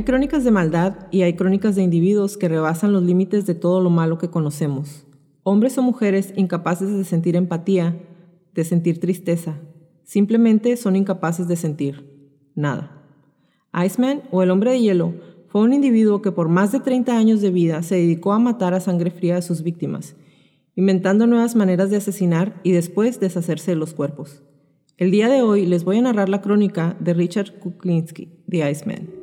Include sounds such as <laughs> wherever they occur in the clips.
Hay crónicas de maldad y hay crónicas de individuos que rebasan los límites de todo lo malo que conocemos. Hombres o mujeres incapaces de sentir empatía, de sentir tristeza. Simplemente son incapaces de sentir nada. Iceman o el hombre de hielo fue un individuo que por más de 30 años de vida se dedicó a matar a sangre fría a sus víctimas, inventando nuevas maneras de asesinar y después deshacerse de los cuerpos. El día de hoy les voy a narrar la crónica de Richard Kuklinski, The Iceman.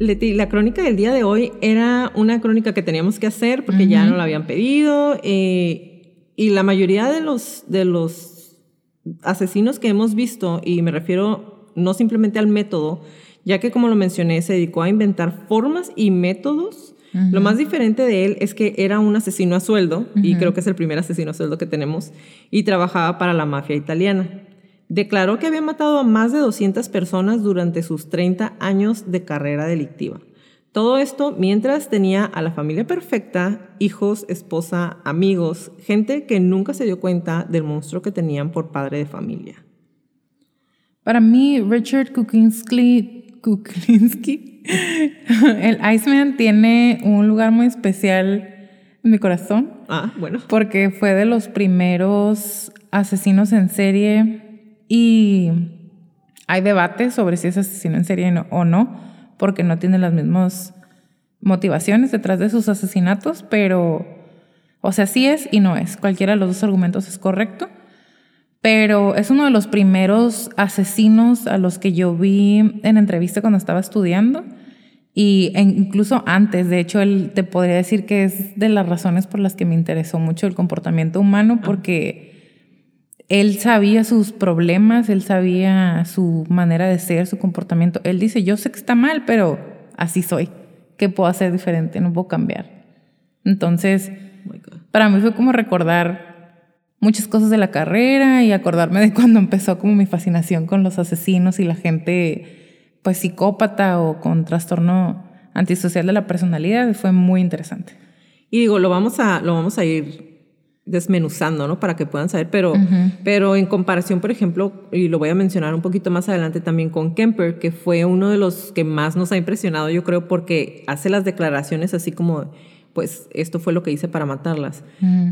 Leti, la crónica del día de hoy era una crónica que teníamos que hacer porque ya no la habían pedido eh, y la mayoría de los, de los asesinos que hemos visto, y me refiero no simplemente al método, ya que como lo mencioné, se dedicó a inventar formas y métodos. Lo más diferente de él es que era un asesino a sueldo, y creo que es el primer asesino a sueldo que tenemos, y trabajaba para la mafia italiana. Declaró que había matado a más de 200 personas durante sus 30 años de carrera delictiva. Todo esto mientras tenía a la familia perfecta, hijos, esposa, amigos, gente que nunca se dio cuenta del monstruo que tenían por padre de familia. Para mí, Richard Kuklinski, Kuklinski <laughs> el Iceman tiene un lugar muy especial en mi corazón. Ah, bueno. Porque fue de los primeros asesinos en serie y hay debate sobre si es asesino en serie o no, porque no tiene las mismas motivaciones detrás de sus asesinatos, pero, o sea, sí es y no es. Cualquiera de los dos argumentos es correcto, pero es uno de los primeros asesinos a los que yo vi en entrevista cuando estaba estudiando. Y incluso antes, de hecho, él te podría decir que es de las razones por las que me interesó mucho el comportamiento humano, porque él sabía sus problemas, él sabía su manera de ser, su comportamiento. Él dice, yo sé que está mal, pero así soy. ¿Qué puedo hacer diferente? No puedo cambiar. Entonces, para mí fue como recordar muchas cosas de la carrera y acordarme de cuando empezó como mi fascinación con los asesinos y la gente pues psicópata o con trastorno antisocial de la personalidad. Fue muy interesante. Y digo, lo vamos a, lo vamos a ir desmenuzando, ¿no? Para que puedan saber, pero, pero en comparación, por ejemplo, y lo voy a mencionar un poquito más adelante también con Kemper, que fue uno de los que más nos ha impresionado, yo creo, porque hace las declaraciones así como, pues esto fue lo que hice para matarlas.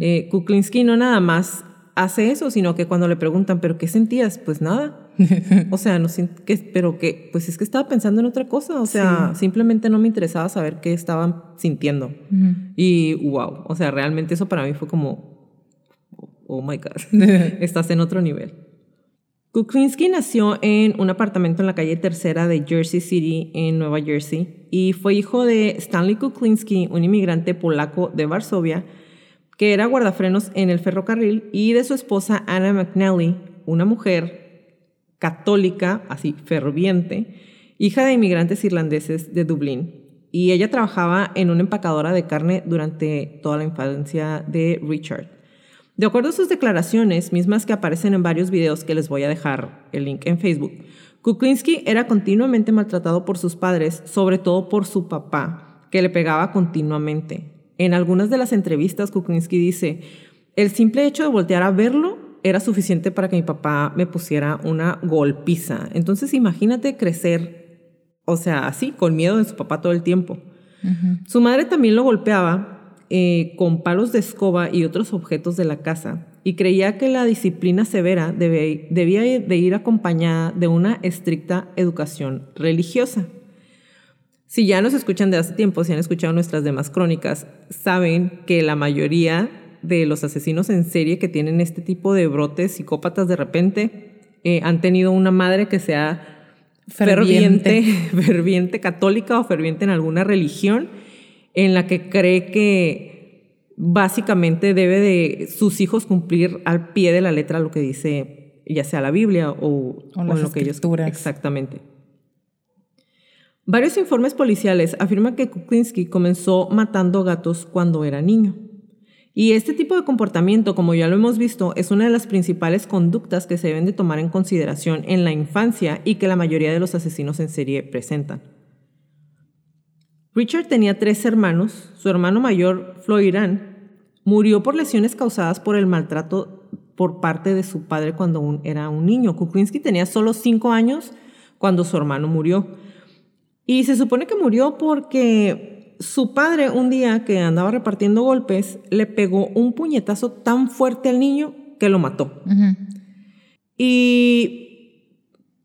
Eh, Kuklinski no nada más hace eso, sino que cuando le preguntan, ¿pero qué sentías? Pues nada. <laughs> o sea, no que, pero que, pues es que estaba pensando en otra cosa. O sea, simplemente no me interesaba saber qué estaban sintiendo. Y wow, o sea, realmente eso para mí fue como, oh my God, <laughs> estás en otro nivel. Kuklinski nació en un apartamento en la calle tercera de Jersey City, en Nueva Jersey, y fue hijo de Stanley Kuklinski, un inmigrante polaco de Varsovia, que era guardafrenos en el ferrocarril, y de su esposa Anna McNally, una mujer católica, así ferviente, hija de inmigrantes irlandeses de Dublín. Y ella trabajaba en una empacadora de carne durante toda la infancia de Richard. De acuerdo a sus declaraciones, mismas que aparecen en varios videos que les voy a dejar el link en Facebook, Kuklinski era continuamente maltratado por sus padres, sobre todo por su papá, que le pegaba continuamente. En algunas de las entrevistas, Kuklinski dice, el simple hecho de voltear a verlo era suficiente para que mi papá me pusiera una golpiza. Entonces imagínate crecer, o sea, así, con miedo de su papá todo el tiempo. Su madre también lo golpeaba eh, con palos de escoba y otros objetos de la casa y creía que la disciplina severa debía de ir acompañada de una estricta educación religiosa. Si ya nos escuchan de hace tiempo, si han escuchado nuestras demás crónicas, saben que la mayoría de los asesinos en serie que tienen este tipo de brotes psicópatas de repente eh, han tenido una madre que sea ferviente, ferviente <laughs> católica o ferviente en alguna religión en la que cree que básicamente debe de sus hijos cumplir al pie de la letra lo que dice ya sea la Biblia o, lo que ellos exactamente. Varios informes policiales afirman que Kuklinski comenzó matando gatos cuando era niño. Y este tipo de comportamiento, como ya lo hemos visto, es una de las principales conductas que se deben de tomar en consideración en la infancia y que la mayoría de los asesinos en serie presentan. Richard tenía tres hermanos. Su hermano mayor, Floirán, murió por lesiones causadas por el maltrato por parte de su padre cuando era un niño. Kuklinski tenía solo cinco años cuando su hermano murió. Y se supone que murió porque su padre un día que andaba repartiendo golpes le pegó un puñetazo tan fuerte al niño que lo mató. Y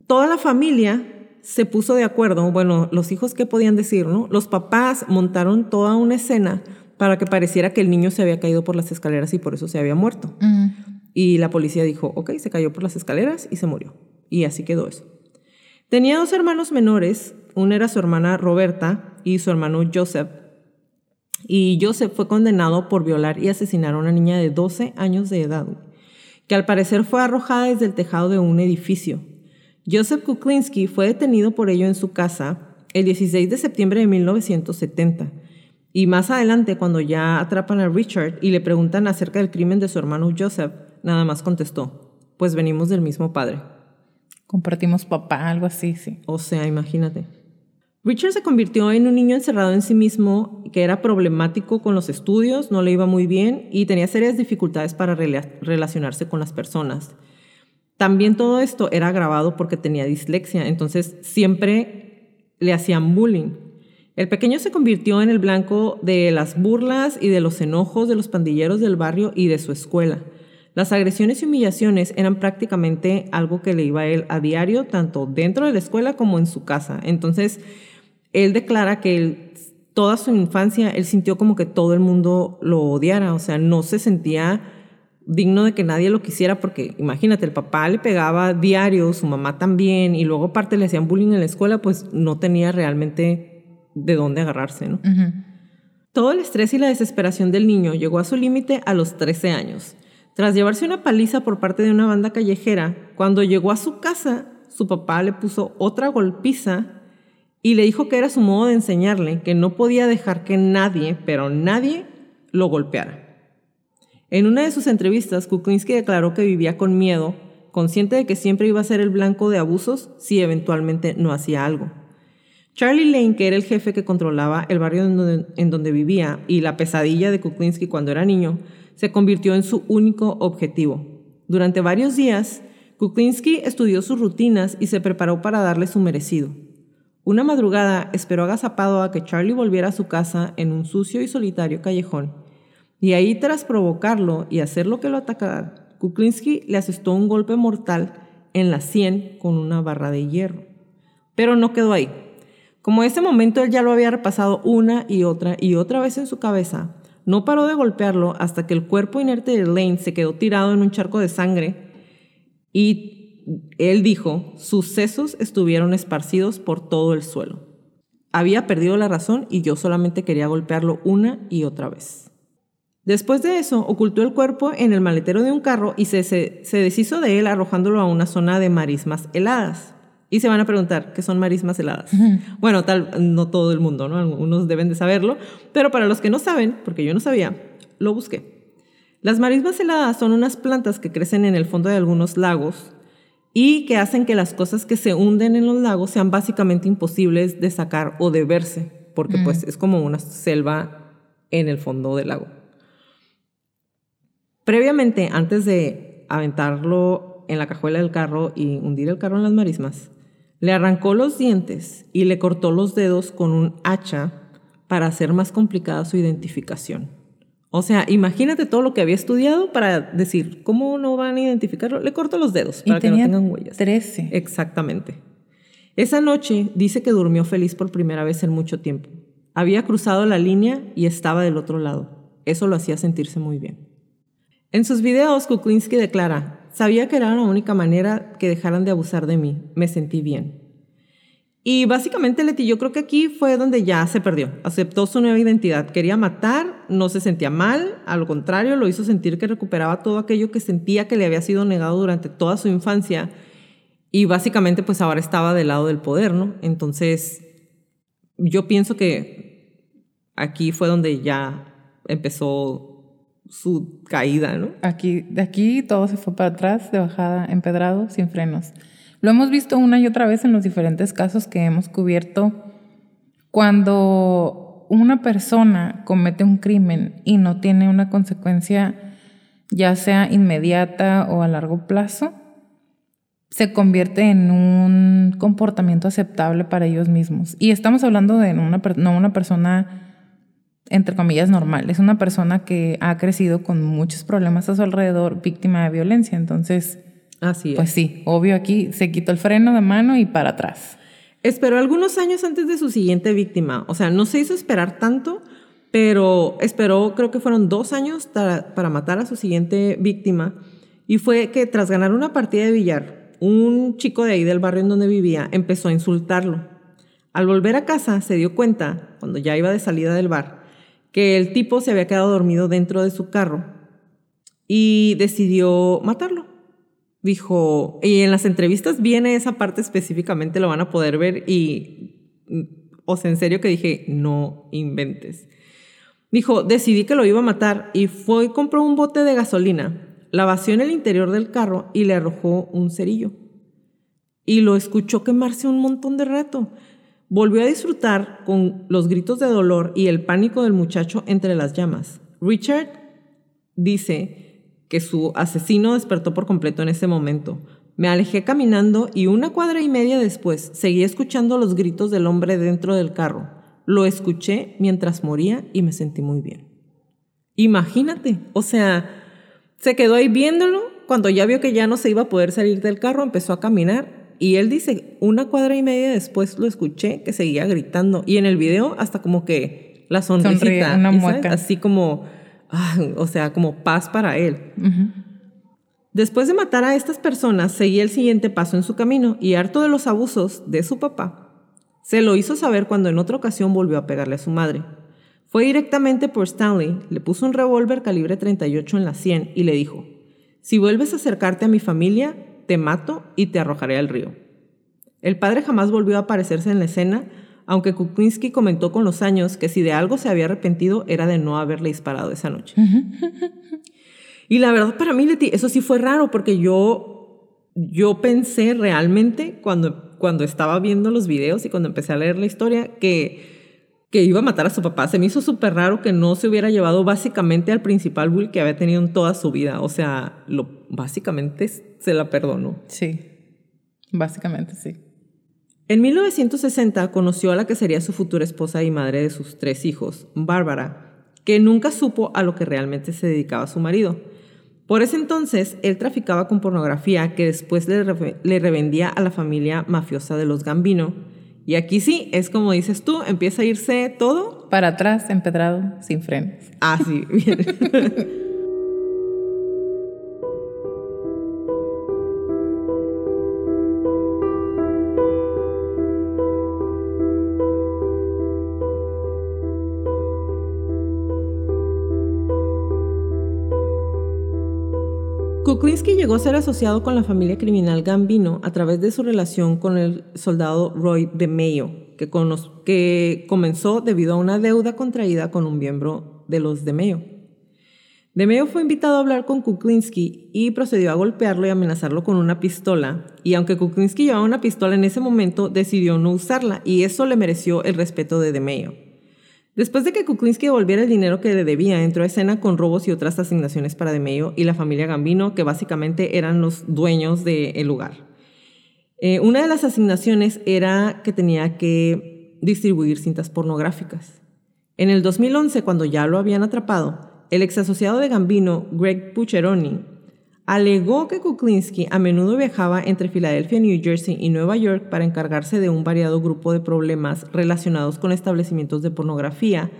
toda la familia se puso de acuerdo, bueno, los hijos qué podían decir, ¿no? Los papás montaron toda una escena para que pareciera que el niño se había caído por las escaleras y por eso se había muerto. Y la policía dijo, ok, se cayó por las escaleras y se murió. Y así quedó eso. Tenía dos hermanos menores, una era su hermana Roberta y su hermano Joseph. Y Joseph fue condenado por violar y asesinar a una niña de 12 años de edad, que al parecer fue arrojada desde el tejado de un edificio. Joseph Kuklinski fue detenido por ello en su casa el 16 de septiembre de 1970. Y más adelante, cuando ya atrapan a Richard y le preguntan acerca del crimen de su hermano Joseph, nada más contestó, pues venimos del mismo padre. Compartimos papá, algo así, sí. O sea, imagínate. Richard se convirtió en un niño encerrado en sí mismo, que era problemático con los estudios, no le iba muy bien y tenía serias dificultades para relacionarse con las personas. También todo esto era agravado porque tenía dislexia, entonces siempre le hacían bullying. El pequeño se convirtió en el blanco de las burlas y de los enojos de los pandilleros del barrio y de su escuela. Las agresiones y humillaciones eran prácticamente algo que le iba a él a diario, tanto dentro de la escuela como en su casa. Entonces, él declara que toda su infancia él sintió como que todo el mundo lo odiara, o sea, no se sentía digno de que nadie lo quisiera porque imagínate, el papá le pegaba diario, su mamá también, y luego aparte le hacían bullying en la escuela, pues no tenía realmente de dónde agarrarse, ¿no? Todo el estrés y la desesperación del niño llegó a su límite a los 13 años. Tras llevarse una paliza por parte de una banda callejera, cuando llegó a su casa, su papá le puso otra golpiza y le dijo que era su modo de enseñarle que no podía dejar que nadie, pero nadie, lo golpeara. En una de sus entrevistas, Kuklinski declaró que vivía con miedo, consciente de que siempre iba a ser el blanco de abusos si eventualmente no hacía algo. Charlie Lane, que era el jefe que controlaba el barrio en donde, vivía y la pesadilla de Kuklinski cuando era niño, se convirtió en su único objetivo. Durante varios días, Kuklinski estudió sus rutinas y se preparó para darle su merecido. Una madrugada esperó agazapado a que Charlie volviera a su casa en un sucio y solitario callejón y ahí tras provocarlo y hacer lo que lo atacara, Kuklinski le asestó un golpe mortal en la sien con una barra de hierro. Pero no quedó ahí. Como ese momento él ya lo había repasado una y otra y otra vez en su cabeza, no paró de golpearlo hasta que el cuerpo inerte de Lane se quedó tirado en un charco de sangre y él dijo, sus sesos estuvieron esparcidos por todo el suelo. Había perdido la razón y yo solamente quería golpearlo una y otra vez. Después de eso, ocultó el cuerpo en el maletero de un carro y se, se, deshizo de él arrojándolo a una zona de marismas heladas. Y se van a preguntar, ¿qué son marismas heladas? Bueno, tal, no todo el mundo, ¿no? Algunos deben de saberlo, pero para los que no saben, porque yo no sabía, lo busqué. Las marismas heladas son unas plantas que crecen en el fondo de algunos lagos y que hacen que las cosas que se hunden en los lagos sean básicamente imposibles de sacar o de verse, porque pues es como una selva en el fondo del lago. Previamente, antes de aventarlo en la cajuela del carro y hundir el carro en las marismas, le arrancó los dientes y le cortó los dedos con un hacha para hacer más complicada su identificación. O sea, imagínate todo lo que había estudiado para decir, ¿cómo no van a identificarlo? Le corto los dedos para que no tengan huellas. 13. Exactamente. Esa noche dice que durmió feliz por primera vez en mucho tiempo. Había cruzado la línea y estaba del otro lado. Eso lo hacía sentirse muy bien. En sus videos, Kuklinski declara, sabía que era la única manera que dejaran de abusar de mí. Me sentí bien. Y básicamente Leti, yo creo que aquí fue donde ya se perdió. Aceptó su nueva identidad. Quería matar, no se sentía mal, al contrario, lo hizo sentir que recuperaba todo aquello que sentía que le había sido negado durante toda su infancia. Y básicamente pues ahora estaba del lado del poder, ¿no? Entonces, yo pienso que aquí fue donde ya empezó su caída, ¿no? Aquí, de aquí todo se fue para atrás, de bajada, empedrado, sin frenos. Lo hemos visto una y otra vez en los diferentes casos que hemos cubierto. Cuando una persona comete un crimen y no tiene una consecuencia ya sea inmediata o a largo plazo, se convierte en un comportamiento aceptable para ellos mismos. Y estamos hablando de una, no una persona, entre comillas, normal, es una persona que ha crecido con muchos problemas a su alrededor, víctima de violencia. Entonces, Así Pues sí, obvio aquí se quitó el freno de mano y para atrás. Esperó algunos años antes de su siguiente víctima. O sea, no se hizo esperar tanto, pero esperó, creo que fueron dos años para, matar a su siguiente víctima. Y fue que tras ganar una partida de billar, un chico de ahí del barrio en donde vivía empezó a insultarlo. Al volver a casa se dio cuenta, cuando ya iba de salida del bar, que el tipo se había quedado dormido dentro de su carro y decidió matarlo dijo, y en las entrevistas viene esa parte específicamente, lo van a poder ver y, o sea, en serio que dije, no inventes. Dijo, decidí que lo iba a matar y fue y compró un bote de gasolina, la vació en el interior del carro y le arrojó un cerillo. Y lo escuchó quemarse un montón de rato. Volvió a disfrutar con los gritos de dolor y el pánico del muchacho entre las llamas. Richard dice que su asesino despertó por completo en ese momento. Me alejé caminando y una cuadra y media después seguí escuchando los gritos del hombre dentro del carro. Lo escuché mientras moría y me sentí muy bien. Imagínate, o sea, se quedó ahí viéndolo. Cuando ya vio que ya no se iba a poder salir del carro, empezó a caminar y él dice, una cuadra y media después lo escuché que seguía gritando. Y en el video hasta como que la sonrisita, una mueca. así como Ah, o sea, como paz para él. Después de matar a estas personas, seguía el siguiente paso en su camino y harto de los abusos de su papá, se lo hizo saber cuando en otra ocasión volvió a pegarle a su madre. Fue directamente por Stanley, le puso un revólver calibre 38 en la sien y le dijo, si vuelves a acercarte a mi familia, te mato y te arrojaré al río. El padre jamás volvió a aparecerse en la escena aunque Kuklinski comentó con los años que si de algo se había arrepentido era de no haberle disparado esa noche. <laughs> y la verdad para mí, Leti, eso sí fue raro porque yo, yo pensé realmente cuando, cuando estaba viendo los videos y cuando empecé a leer la historia que, que iba a matar a su papá. Se me hizo súper raro que no se hubiera llevado básicamente al principal bull que había tenido en toda su vida. O sea, lo, básicamente se la perdonó. Sí, básicamente sí. En 1960 conoció a la que sería su futura esposa y madre de sus tres hijos, Bárbara, que nunca supo a lo que realmente se dedicaba su marido. Por ese entonces, él traficaba con pornografía que después le, revendía a la familia mafiosa de los Gambino. Y aquí sí, es como dices tú, empieza a irse todo. Para atrás, empedrado, sin frenos. Ah, sí, bien. <laughs> llegó a ser asociado con la familia criminal Gambino a través de su relación con el soldado Roy de Mayo, que, que comenzó debido a una deuda contraída con un miembro de los de Mayo. DeMeo fue invitado a hablar con Kuklinski y procedió a golpearlo y amenazarlo con una pistola. Y aunque Kuklinski llevaba una pistola en ese momento, decidió no usarla y eso le mereció el respeto de DeMeo. Después de que Kuklinski devolviera el dinero que le debía, entró a escena con robos y otras asignaciones para DeMeo y la familia Gambino, que básicamente eran los dueños del lugar. Eh, una de las asignaciones era que tenía que distribuir cintas pornográficas. En el 2011, cuando ya lo habían atrapado, el ex asociado de Gambino, Greg Pucheroni, alegó que Kuklinski a menudo viajaba entre Filadelfia, New Jersey y Nueva York para encargarse de un variado grupo de problemas relacionados con establecimientos de pornografía,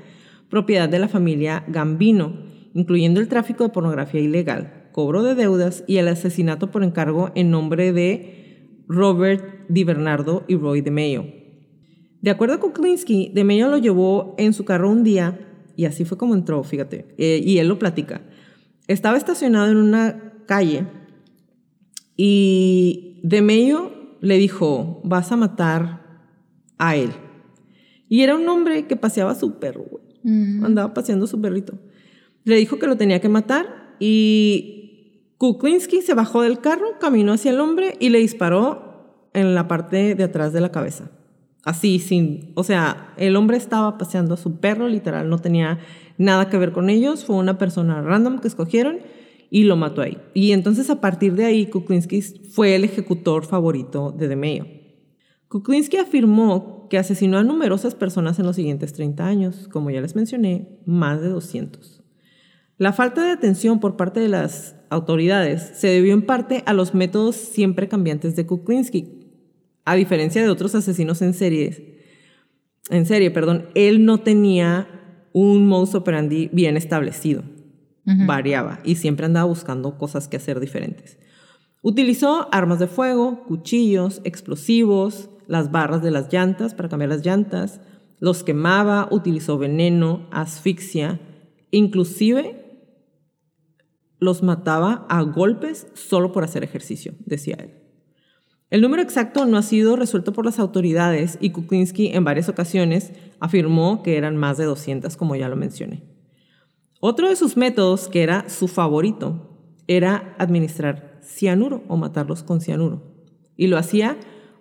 propiedad de la familia Gambino, incluyendo el tráfico de pornografía ilegal, cobro de deudas y el asesinato por encargo en nombre de Robert Di Bernardo y Roy DeMeo. De acuerdo a Kuklinski, DeMeo lo llevó en su carro un día y así fue como entró, fíjate. Eh, y él lo platica. Estaba estacionado en una calle y de medio le dijo, vas a matar a él. Y era un hombre que paseaba su perro, güey. Andaba paseando su perrito. Le dijo que lo tenía que matar y Kuklinski se bajó del carro, caminó hacia el hombre y le disparó en la parte de atrás de la cabeza. Así, sin, o sea, el hombre estaba paseando a su perro, literal, no tenía nada que ver con ellos, fue una persona random que escogieron y lo mató ahí. Y entonces a partir de ahí, Kuklinski fue el ejecutor favorito de DeMeo. Kuklinski afirmó que asesinó a numerosas personas en los siguientes 30 años, como ya les mencioné, más de 200. La falta de atención por parte de las autoridades se debió en parte a los métodos siempre cambiantes de Kuklinski, a diferencia de otros asesinos en serie, en serie, perdón, él no tenía un modus operandi bien establecido. Variaba y siempre andaba buscando cosas que hacer diferentes. Utilizó armas de fuego, cuchillos, explosivos, las barras de las llantas para cambiar las llantas, los quemaba, utilizó veneno, asfixia, inclusive los mataba a golpes solo por hacer ejercicio, decía él. El número exacto no ha sido resuelto por las autoridades y Kuklinski en varias ocasiones afirmó que eran más de 200, como ya lo mencioné. Otro de sus métodos, que era su favorito, era administrar cianuro o matarlos con cianuro. Y lo hacía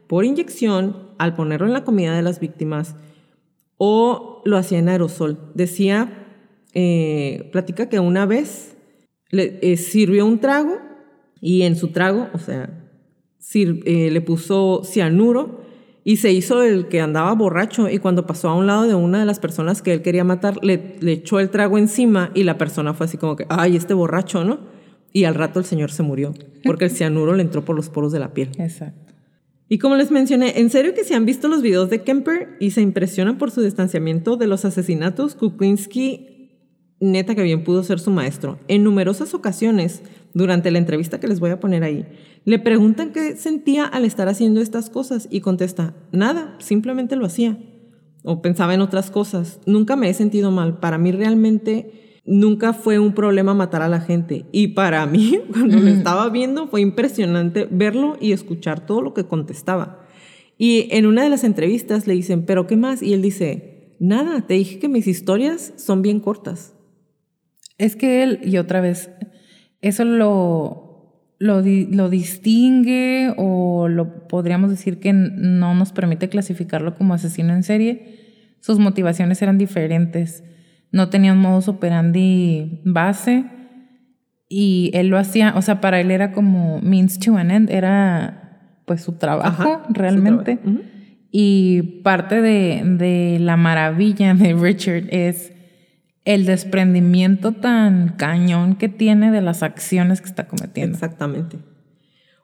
por inyección al ponerlo en la comida de las víctimas o lo hacía en aerosol. Decía, eh, platica que una vez le eh, sirvió un trago y en su trago, o sea, eh, le puso cianuro y se hizo el que andaba borracho y cuando pasó a un lado de una de las personas que él quería matar, le, le echó el trago encima y la persona fue así como que, ay, este borracho, ¿no? Y al rato el señor se murió porque el cianuro le entró por los poros de la piel. Exacto. Y como les mencioné, en serio que si han visto los videos de Kemper y se impresionan por su distanciamiento de los asesinatos, Kuklinski neta que bien pudo ser su maestro. En numerosas ocasiones, durante la entrevista que les voy a poner ahí, le preguntan qué sentía al estar haciendo estas cosas y contesta, nada, simplemente lo hacía. O pensaba en otras cosas. Nunca me he sentido mal. Para mí realmente nunca fue un problema matar a la gente. Y para <laughs> mí, cuando lo estaba viendo, fue impresionante verlo y escuchar todo lo que contestaba. Y en una de las entrevistas le dicen, ¿pero qué más? Y él dice, nada, te dije que mis historias son bien cortas. Es que él, y otra vez, eso lo, lo, distingue o lo podríamos decir que no nos permite clasificarlo como asesino en serie, sus motivaciones eran diferentes. No tenía un modus operandi base y él lo hacía, o sea, para él era como means to an end, era pues su trabajo realmente. Y parte de, de la maravilla de Richard es el desprendimiento tan cañón que tiene de las acciones que está cometiendo. Exactamente.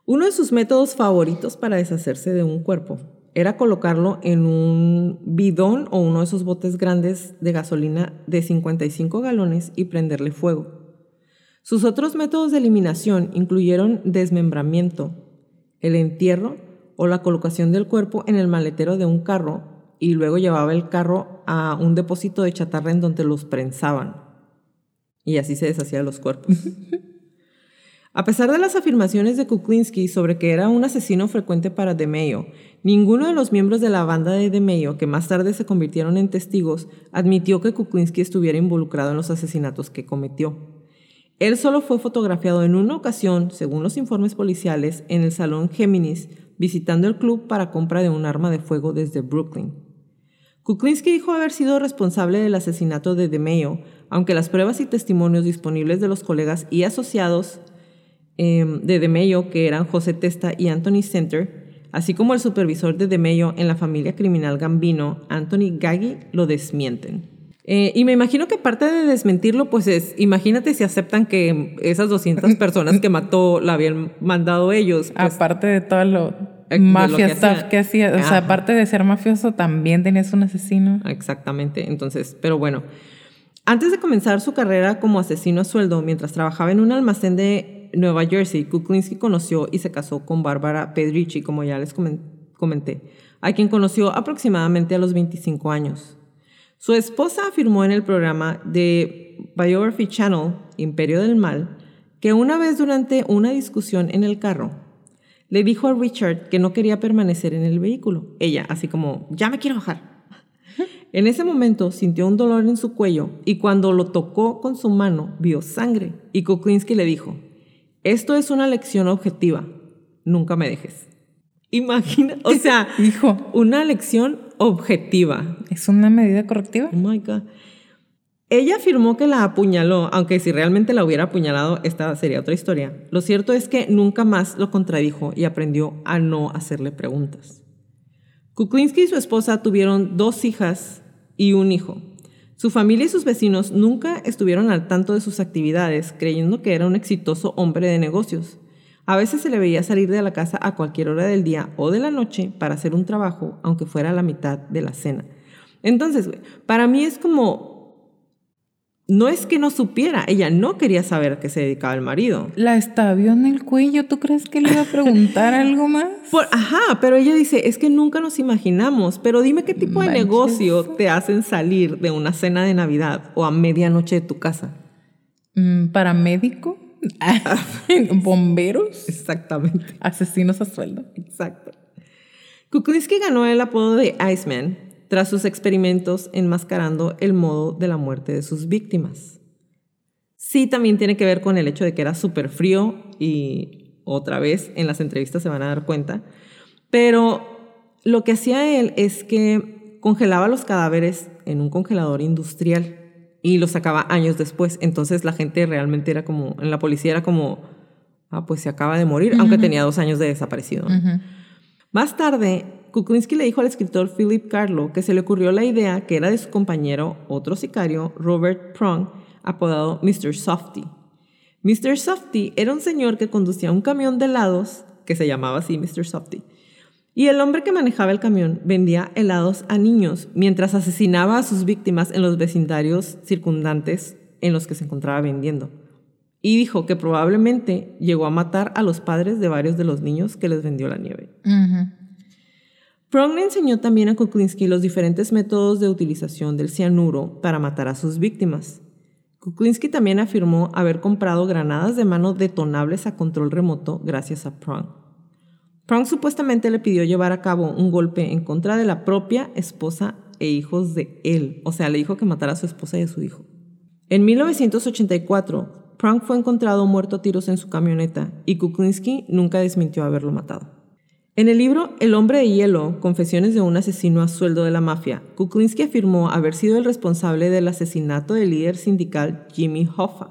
Uno de sus métodos favoritos para deshacerse de un cuerpo era colocarlo en un bidón o uno de esos botes grandes de gasolina de 55 galones y prenderle fuego. Sus otros métodos de eliminación incluyeron desmembramiento, el entierro o la colocación del cuerpo en el maletero de un carro y luego llevaba el carro a un depósito de chatarra en donde los prensaban. Y así se deshacía de los cuerpos. a pesar de las afirmaciones de Kuklinski sobre que era un asesino frecuente para DeMeo, ninguno de los miembros de la banda de DeMeo, que más tarde se convirtieron en testigos, admitió que Kuklinski estuviera involucrado en los asesinatos que cometió. Él solo fue fotografiado en una ocasión, según los informes policiales, en el Salón Géminis, visitando el club para compra de un arma de fuego desde Brooklyn. Kuklinski dijo haber sido responsable del asesinato de DeMeo, aunque las pruebas y testimonios disponibles de los colegas y asociados em, de DeMeo, que eran José Testa y Anthony Center, así como el supervisor de DeMeo en la familia criminal Gambino, Anthony Gaggi, lo desmienten. Eh, y me imagino que parte de desmentirlo, pues es, imagínate si aceptan que esas 200 <laughs> personas que mató la habían mandado ellos. Pues, Aparte de todo lo eh, mafia stuff que hacía, o sea, aparte de ser mafioso, también tenías un asesino. Exactamente, entonces, pero bueno. Antes de comenzar su carrera como asesino a sueldo, mientras trabajaba en un almacén de Nueva Jersey, Kuklinski conoció y se casó con Bárbara Pedrici, como ya les comenté, a quien conoció aproximadamente a los 25 años. Su esposa afirmó en el programa de Biography Channel, Imperio del Mal, que una vez durante una discusión en el carro, le dijo a Richard que no quería permanecer en el vehículo. Ella, así como, ya me quiero bajar. En ese momento sintió un dolor en su cuello y cuando lo tocó con su mano vio sangre y Kuklinski le dijo, esto es una lección objetiva, nunca me dejes. Imagina, o <laughs> sea, hijo, una lección objetiva. ¿Es una medida correctiva? Oh my God. Ella afirmó que la apuñaló, aunque si realmente la hubiera apuñalado, esta sería otra historia. Lo cierto es que nunca más lo contradijo y aprendió a no hacerle preguntas. Kuklinski y su esposa tuvieron dos hijas y un hijo. Su familia y sus vecinos nunca estuvieron al tanto de sus actividades, creyendo que era un exitoso hombre de negocios. A veces se le veía salir de la casa a cualquier hora del día o de la noche para hacer un trabajo, aunque fuera a la mitad de la cena. Entonces, para mí es como no es que no supiera, ella no quería saber a qué se dedicaba el marido. La estabió en el cuello, ¿tú crees que le iba a preguntar <laughs> algo más? ajá, pero ella dice, es que nunca nos imaginamos, pero dime qué tipo de negocio te hacen salir de una cena de Navidad o a medianoche de tu casa. Mm, ¿Paramédico? <laughs> ¿Bomberos? Exactamente. Asesinos a sueldo. Exacto. Kuklinski ganó el apodo de Iceman tras sus experimentos enmascarando el modo de la muerte de sus víctimas. Sí, también tiene que ver con el hecho de que era súper frío y otra vez en las entrevistas se van a dar cuenta, pero lo que hacía él es que congelaba los cadáveres en un congelador industrial y los sacaba años después. Entonces la gente realmente era como, en la policía era como, ah, pues se acaba de morir, aunque tenía dos años de desaparecido. Más tarde, Kuklinski le dijo al escritor Philip Carlo que se le ocurrió la idea que era de su compañero, otro sicario, Robert Prong, apodado Mr. Softy. Mr. Softy era un señor que conducía un camión de helados, que se llamaba así Mr. Softy, y el hombre que manejaba el camión vendía helados a niños mientras asesinaba a sus víctimas en los vecindarios circundantes en los que se encontraba vendiendo. Y dijo que probablemente llegó a matar a los padres de varios de los niños que les vendió la nieve. Prong le enseñó también a Kuklinski los diferentes métodos de utilización del cianuro para matar a sus víctimas. Kuklinski también afirmó haber comprado granadas de mano detonables a control remoto gracias a Prong. Prong supuestamente le pidió llevar a cabo un golpe en contra de la propia esposa e hijos de él, o sea, le dijo que matara a su esposa y a su hijo. En 1984, Prong fue encontrado muerto a tiros en su camioneta y Kuklinski nunca desmintió haberlo matado. En el libro El hombre de hielo, Confesiones de un asesino a sueldo de la mafia, Kuklinski afirmó haber sido el responsable del asesinato del líder sindical Jimmy Hoffa.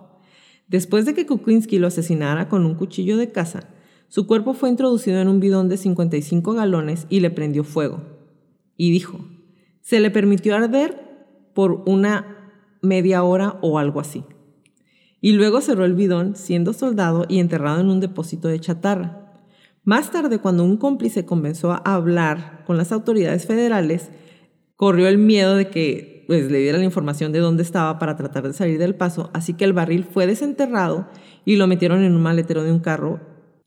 Después de que Kuklinski lo asesinara con un cuchillo de caza, su cuerpo fue introducido en un bidón de 55 galones y le prendió fuego. Y dijo, se le permitió arder por una media hora o algo así. Y luego cerró el bidón siendo soldado y enterrado en un depósito de chatarra. Más tarde, cuando un cómplice comenzó a hablar con las autoridades federales, corrió el miedo de que pues, le diera la información de dónde estaba para tratar de salir del paso, así que el barril fue desenterrado y lo metieron en un maletero de un carro,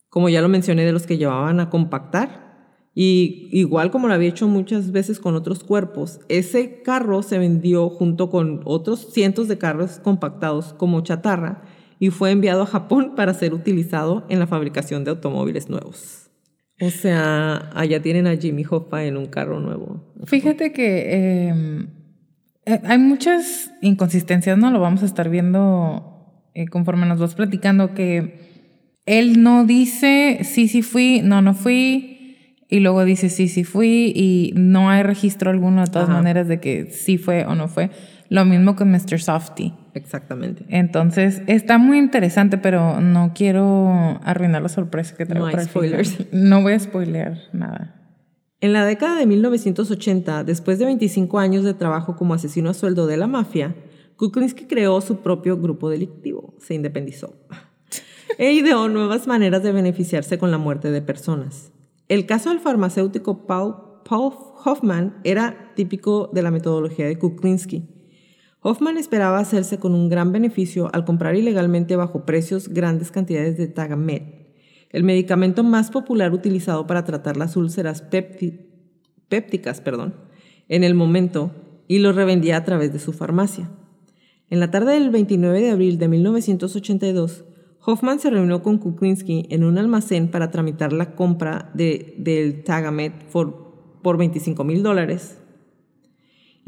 como ya lo mencioné, de los que llevaban a compactar. Y igual como lo había hecho muchas veces con otros cuerpos, ese carro se vendió junto con otros cientos de carros compactados como chatarra y fue enviado a Japón para ser utilizado en la fabricación de automóviles nuevos. O sea, allá tienen a Jimmy Hoffa en un carro nuevo. Fíjate que em, eh, hay muchas inconsistencias, ¿no? Lo vamos a estar viendo eh, conforme nos vas platicando, que él no dice sí, sí fui, no, no fui, y luego dice sí, sí fui, y no hay registro alguno de todas maneras de que sí fue o no fue. Lo mismo con Mr. Softy. Exactamente. Entonces, está muy interesante, pero no quiero arruinar la sorpresa que traigo no hay spoilers. No voy a spoilear nada. En la década de 1980, después de 25 años de trabajo como asesino a sueldo de la mafia, Kuklinski creó su propio grupo delictivo, se independizó <laughs> e ideó nuevas maneras de beneficiarse con la muerte de personas. El caso del farmacéutico Paul, Paul Hoffman era típico de la metodología de Kuklinski. Hoffman esperaba hacerse con un gran beneficio al comprar ilegalmente bajo precios grandes cantidades de Tagamet, el medicamento más popular utilizado para tratar las úlceras pépticas en el momento y lo revendía a través de su farmacia. En la tarde del 29 de abril de 1982, Hoffman se reunió con Kuklinski en un almacén para tramitar la compra de, del Tagamet por, por 25 mil dólares.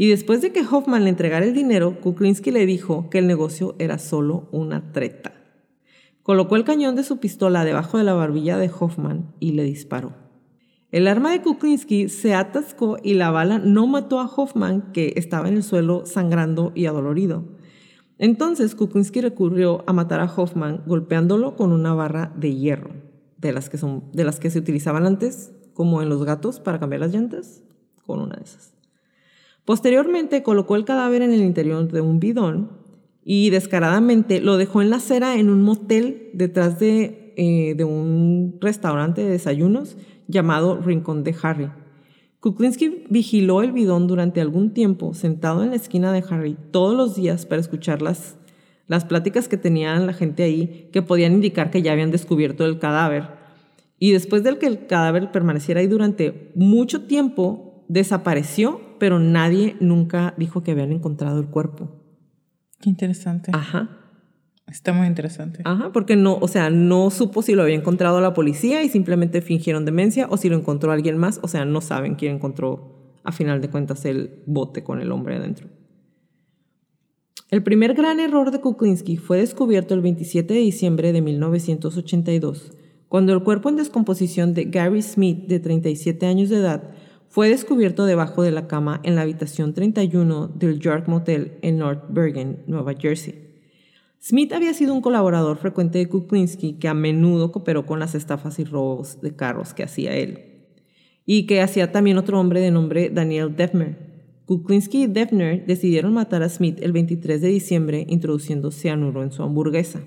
Y después de que Hoffman le entregara el dinero, Kuklinski le dijo que el negocio era solo una treta. Colocó el cañón de su pistola debajo de la barbilla de Hoffman y le disparó. El arma de Kuklinski se atascó y la bala no mató a Hoffman, que estaba en el suelo sangrando y adolorido. Entonces Kuklinski recurrió a matar a Hoffman golpeándolo con una barra de hierro, de las que, se utilizaban antes, como en los gatos para cambiar las llantas, con una de esas. Posteriormente colocó el cadáver en el interior de un bidón y descaradamente lo dejó en la acera en un motel detrás de, eh, de un restaurante de desayunos llamado Rincón de Harry. Kuklinski vigiló el bidón durante algún tiempo, sentado en la esquina de Harry todos los días para escuchar las, las pláticas que tenían la gente ahí que podían indicar que ya habían descubierto el cadáver. Y después de que el cadáver permaneciera ahí durante mucho tiempo, desapareció, pero nadie nunca dijo que habían encontrado el cuerpo. Qué interesante. Ajá. Está muy interesante. Ajá, porque no, o sea, no supo si lo había encontrado la policía y simplemente fingieron demencia o si lo encontró alguien más, o sea, no saben quién encontró a final de cuentas el bote con el hombre adentro. El primer gran error de Kuklinski fue descubierto el 27 de diciembre de 1982, cuando el cuerpo en descomposición de Gary Smith, de 37 años de edad, fue descubierto debajo de la cama en la habitación 31 del York Motel en North Bergen, Nueva Jersey. Smith había sido un colaborador frecuente de Kuklinski que a menudo cooperó con las estafas y robos de carros que hacía él, y que hacía también otro hombre de nombre Daniel Defner. Kuklinski y Defner decidieron matar a Smith el 23 de diciembre introduciendo cianuro en su hamburguesa.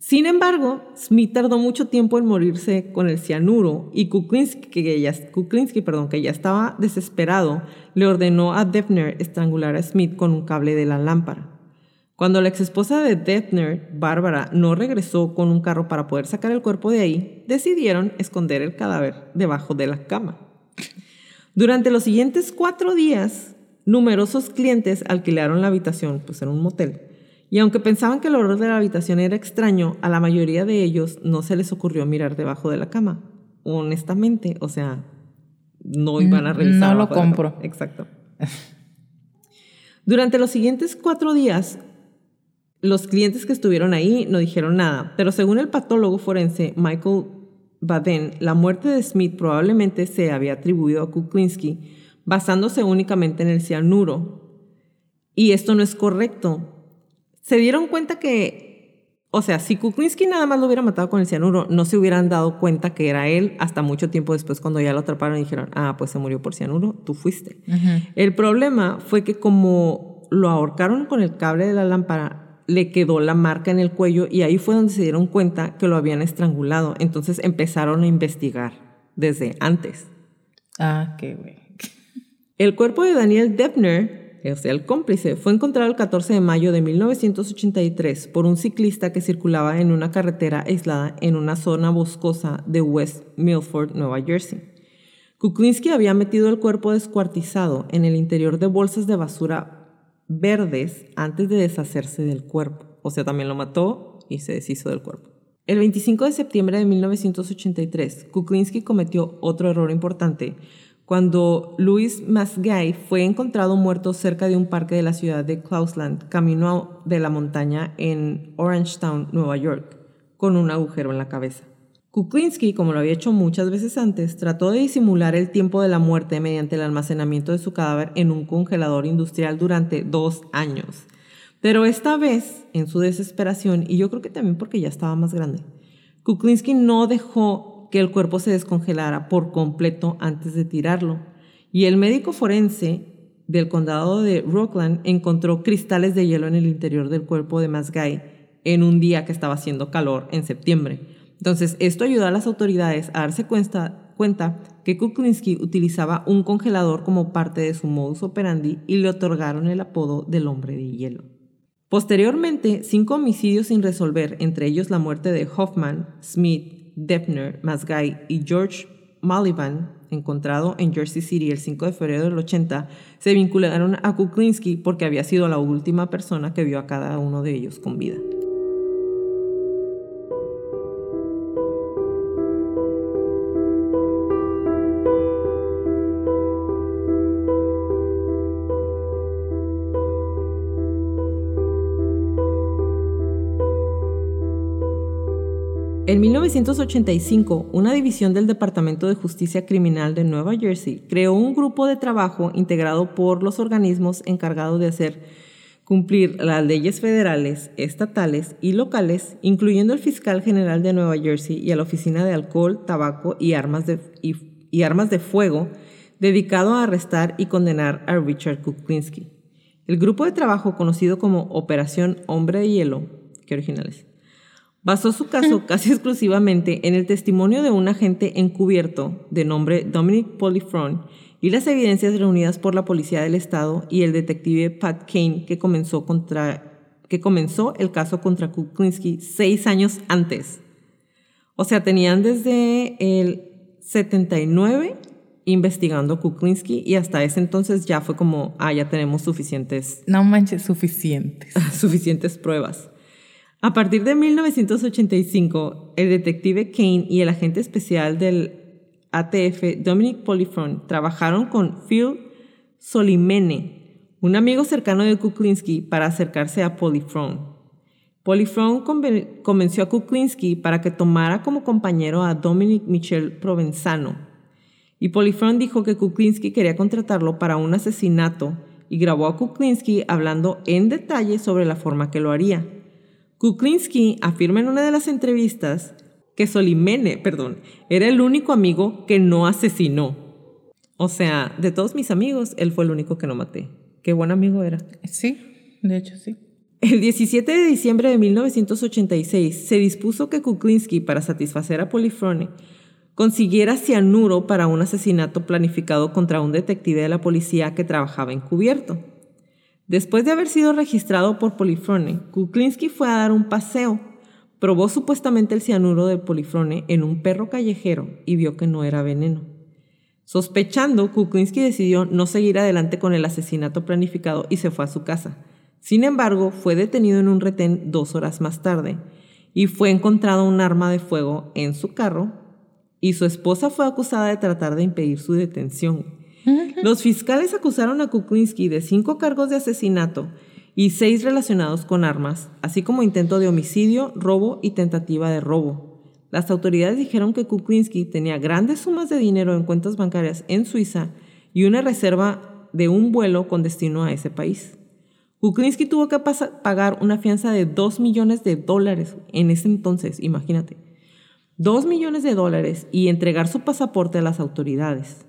Sin embargo, Smith tardó mucho tiempo en morirse con el cianuro y Kuklinski, que ya, que ya estaba desesperado, le ordenó a Defner estrangular a Smith con un cable de la lámpara. Cuando la exesposa de Defner, Bárbara, no regresó con un carro para poder sacar el cuerpo de ahí, decidieron esconder el cadáver debajo de la cama. Durante los siguientes cuatro días, numerosos clientes alquilaron la habitación, pues en un motel. Y aunque pensaban que el olor de la habitación era extraño, a la mayoría de ellos no se les ocurrió mirar debajo de la cama. Honestamente, o sea, no iban a revisar. No lo compro. Exacto. Durante los siguientes cuatro días, los clientes que estuvieron ahí no dijeron nada, pero según el patólogo forense Michael Baden, la muerte de Smith probablemente se había atribuido a Kuklinski basándose únicamente en el cianuro. Y esto no es correcto. Se dieron cuenta que, o sea, si Kuklinski nada más lo hubiera matado con el cianuro, no se hubieran dado cuenta que era él hasta mucho tiempo después cuando ya lo atraparon y dijeron, ah, pues se murió por cianuro, tú fuiste. El problema fue que como lo ahorcaron con el cable de la lámpara, le quedó la marca en el cuello y ahí fue donde se dieron cuenta que lo habían estrangulado. Entonces empezaron a investigar desde antes. Ah, qué güey. El cuerpo de Daniel Deppner, o sea, el cómplice, fue encontrado el 14 de mayo de 1983 por un ciclista que circulaba en una carretera aislada en una zona boscosa de West Milford, Nueva Jersey. Kuklinski había metido el cuerpo descuartizado en el interior de bolsas de basura verdes antes de deshacerse del cuerpo. O sea, también lo mató y se deshizo del cuerpo. El 25 de septiembre de 1983, Kuklinski cometió otro error importante cuando Louis Masgay fue encontrado muerto cerca de un parque de la ciudad de Clousland, camino de la montaña en Orangetown, Nueva York, con un agujero en la cabeza. Kuklinski, como lo había hecho muchas veces antes, trató de disimular el tiempo de la muerte mediante el almacenamiento de su cadáver en un congelador industrial durante dos años. Pero esta vez, en su desesperación, y yo creo que también porque ya estaba más grande, Kuklinski no dejó que el cuerpo se descongelara por completo antes de tirarlo. Y el médico forense del condado de Rockland encontró cristales de hielo en el interior del cuerpo de Masgay en un día que estaba haciendo calor en septiembre entonces, esto ayudó a las autoridades a darse cuenta, cuenta que Kuklinski utilizaba un congelador como parte de su modus operandi y le otorgaron el apodo del hombre de hielo. Posteriormente, cinco homicidios sin resolver, entre ellos la muerte de Hoffman, Smith, Defner, Masgay y George Mullivan, encontrado en Jersey City el 5 de febrero del 80, se vincularon a Kuklinski porque había sido la última persona que vio a cada uno de ellos con vida. En 1985, una división del Departamento de Justicia Criminal de Nueva Jersey creó un grupo de trabajo integrado por los organismos encargados de hacer cumplir las leyes federales, estatales y locales, incluyendo el fiscal general de Nueva Jersey y a la Oficina de Alcohol, Tabaco y Armas de, y, Armas de Fuego, dedicado a arrestar y condenar a Richard Kuklinski. El grupo de trabajo conocido como Operación Hombre de Hielo, que originales, basó su caso <laughs> casi exclusivamente en el testimonio de un agente encubierto de nombre Dominic Polifron y las evidencias reunidas por la Policía del Estado y el detective Pat Kane que comenzó, contra, que comenzó el caso contra Kuklinski seis años antes. O sea, tenían desde el 79 investigando a Kuklinski y hasta ese entonces ya fue como, ah, ya tenemos suficientes... No manches, suficientes. <laughs> suficientes pruebas. A partir de 1985, el detective Kane y el agente especial del ATF, Dominic Polifron, trabajaron con Phil Solimene, un amigo cercano de Kuklinski, para acercarse a Polifron. Polifron convenció a Kuklinski para que tomara como compañero a Dominic Michel Provenzano. Y Polifron dijo que Kuklinski quería contratarlo para un asesinato y grabó a Kuklinski hablando en detalle sobre la forma que lo haría. Kuklinski afirma en una de las entrevistas que Solimene, perdón, era el único amigo que no asesinó. O sea, de todos mis amigos, él fue el único que no maté. Qué buen amigo era. Sí, de hecho sí. El 17 de diciembre de 1986 se dispuso que Kuklinski, para satisfacer a Polifrone, consiguiera cianuro para un asesinato planificado contra un detective de la policía que trabajaba encubierto. Después de haber sido registrado por Polifrone, Kuklinski fue a dar un paseo. Probó supuestamente el cianuro del Polifrone en un perro callejero y vio que no era veneno. Sospechando, Kuklinski decidió no seguir adelante con el asesinato planificado y se fue a su casa. Sin embargo, fue detenido en un retén dos horas más tarde y fue encontrado un arma de fuego en su carro y su esposa fue acusada de tratar de impedir su detención. Los fiscales acusaron a Kuklinski de cinco cargos de asesinato y seis relacionados con armas, así como intento de homicidio, robo y tentativa de robo. Las autoridades dijeron que Kuklinski tenía grandes sumas de dinero en cuentas bancarias en Suiza y una reserva de un vuelo con destino a ese país. Kuklinski tuvo que pagar una fianza de 2 millones de dólares en ese entonces, imagínate. 2 millones de dólares y entregar su pasaporte a las autoridades.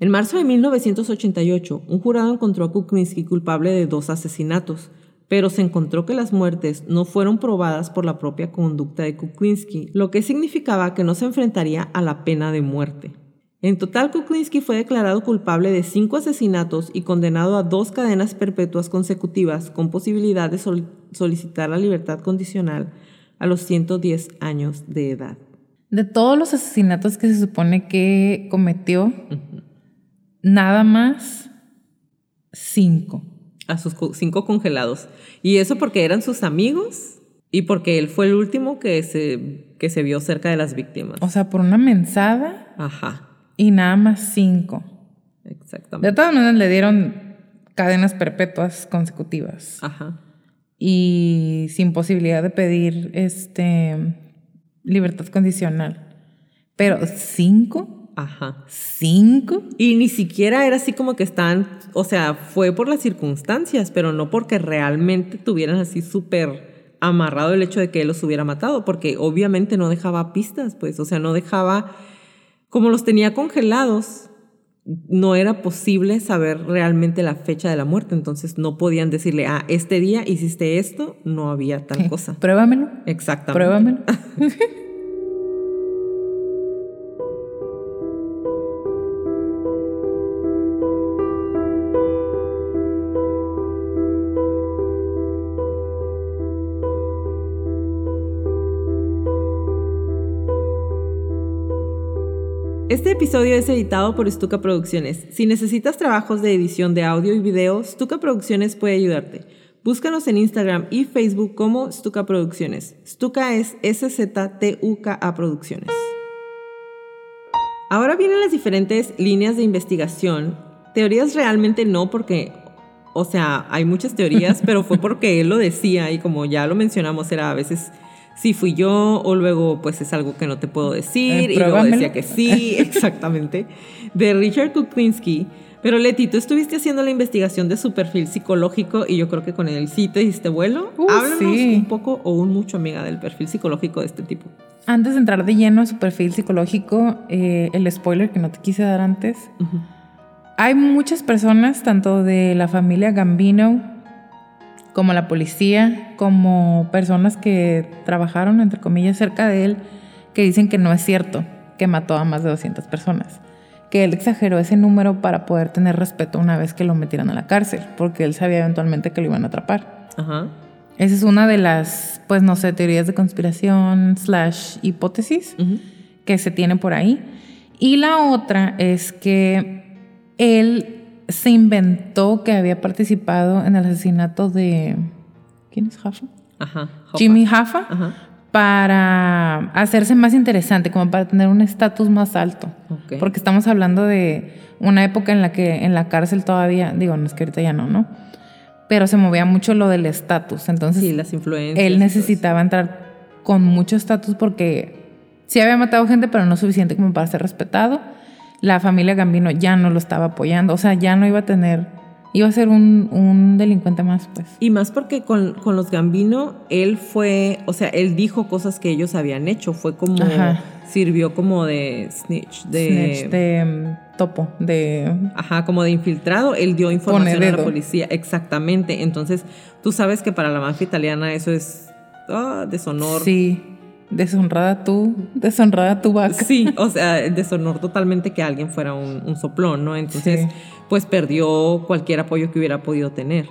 En marzo de 1988, un jurado encontró a Kuklinski culpable de dos asesinatos, pero se encontró que las muertes no fueron probadas por la propia conducta de Kuklinski, lo que significaba que no se enfrentaría a la pena de muerte. En total, Kuklinski fue declarado culpable de cinco asesinatos y condenado a dos cadenas perpetuas consecutivas con posibilidad de solicitar la libertad condicional a los 110 años de edad. De todos los asesinatos que se supone que cometió, nada más cinco. A sus cinco congelados. Y eso porque eran sus amigos y porque él fue el último que se, que se vio cerca de las víctimas. O sea, por una mensada. Ajá. Y nada más cinco. Exactamente. De todas maneras le dieron cadenas perpetuas consecutivas. Ajá. Y sin posibilidad de pedir este libertad condicional. Pero cinco, Ajá. cinco. Y ni siquiera era así como que están, o sea, fue por las circunstancias, pero no porque realmente tuvieran así súper amarrado el hecho de que él los hubiera matado, porque obviamente no dejaba pistas, pues, o sea, no dejaba, como los tenía congelados, no era posible saber realmente la fecha de la muerte, entonces no podían decirle, ah, este día hiciste esto, no había tal cosa. Pruébamelo. Exactamente. Pruébamelo. <laughs> Este episodio es editado por Stuka Producciones. Si necesitas trabajos de edición de audio y video, Stuka Producciones puede ayudarte. Búscanos en Instagram y Facebook como Stuka Producciones. Stuka es S-Z-T-U-K-A Producciones. Ahora vienen las diferentes líneas de investigación. Teorías realmente no porque, o sea, hay muchas teorías, <laughs> pero fue porque él lo decía y como ya lo mencionamos, era a veces sí fui yo o luego pues es algo que no te puedo decir Eh, y luego decía que sí, <laughs> exactamente, de Richard Kuklinski. Pero Leti, tú estuviste haciendo la investigación de su perfil psicológico y yo creo que con él sí te diste vuelo. Uh, Háblanos sí. un poco o un mucho, amiga, del perfil psicológico de este tipo. Antes de entrar de lleno a su perfil psicológico, eh, el spoiler que no te quise dar antes. Hay muchas personas, tanto de la familia Gambino, como la policía, como personas que trabajaron, entre comillas, cerca de él, que dicen que no es cierto, que mató a más de 200 personas. Que él exageró ese número para poder tener respeto una vez que lo metieran a la cárcel, porque él sabía eventualmente que lo iban a atrapar. Ajá. Esa es una de las, pues no sé, teorías de conspiración slash hipótesis que se tiene por ahí. Y la otra es que él se inventó que había participado en el asesinato de... ¿Quién es Hoffa? Ajá. Jimmy Hoffa. Ajá. Para hacerse más interesante, como para tener un estatus más alto. Porque estamos hablando de una época en la que en la cárcel todavía, digo, no es que ahorita ya no, ¿no? Pero se movía mucho lo del estatus. Entonces, Sí, las influencias. él necesitaba entrar con mucho estatus porque sí había matado gente, pero no suficiente como para ser respetado. La familia Gambino ya no lo estaba apoyando, o sea, ya no iba a tener, iba a ser un, un delincuente más, pues. Y más porque con, con los Gambino, él fue, o sea, él dijo cosas que ellos habían hecho. Fue como, Ajá. sirvió como de snitch, de, Snitch, de mm, topo, de... ajá, como de infiltrado. Él dio información a la policía, exactamente. Entonces, tú sabes que para la mafia italiana eso es ah, deshonor. Sí, deshonrada tú, deshonrada tu vaca. Sí, o sea, deshonor totalmente que alguien fuera un, un soplón, ¿no? Entonces, Sí. pues perdió cualquier apoyo que hubiera podido tener.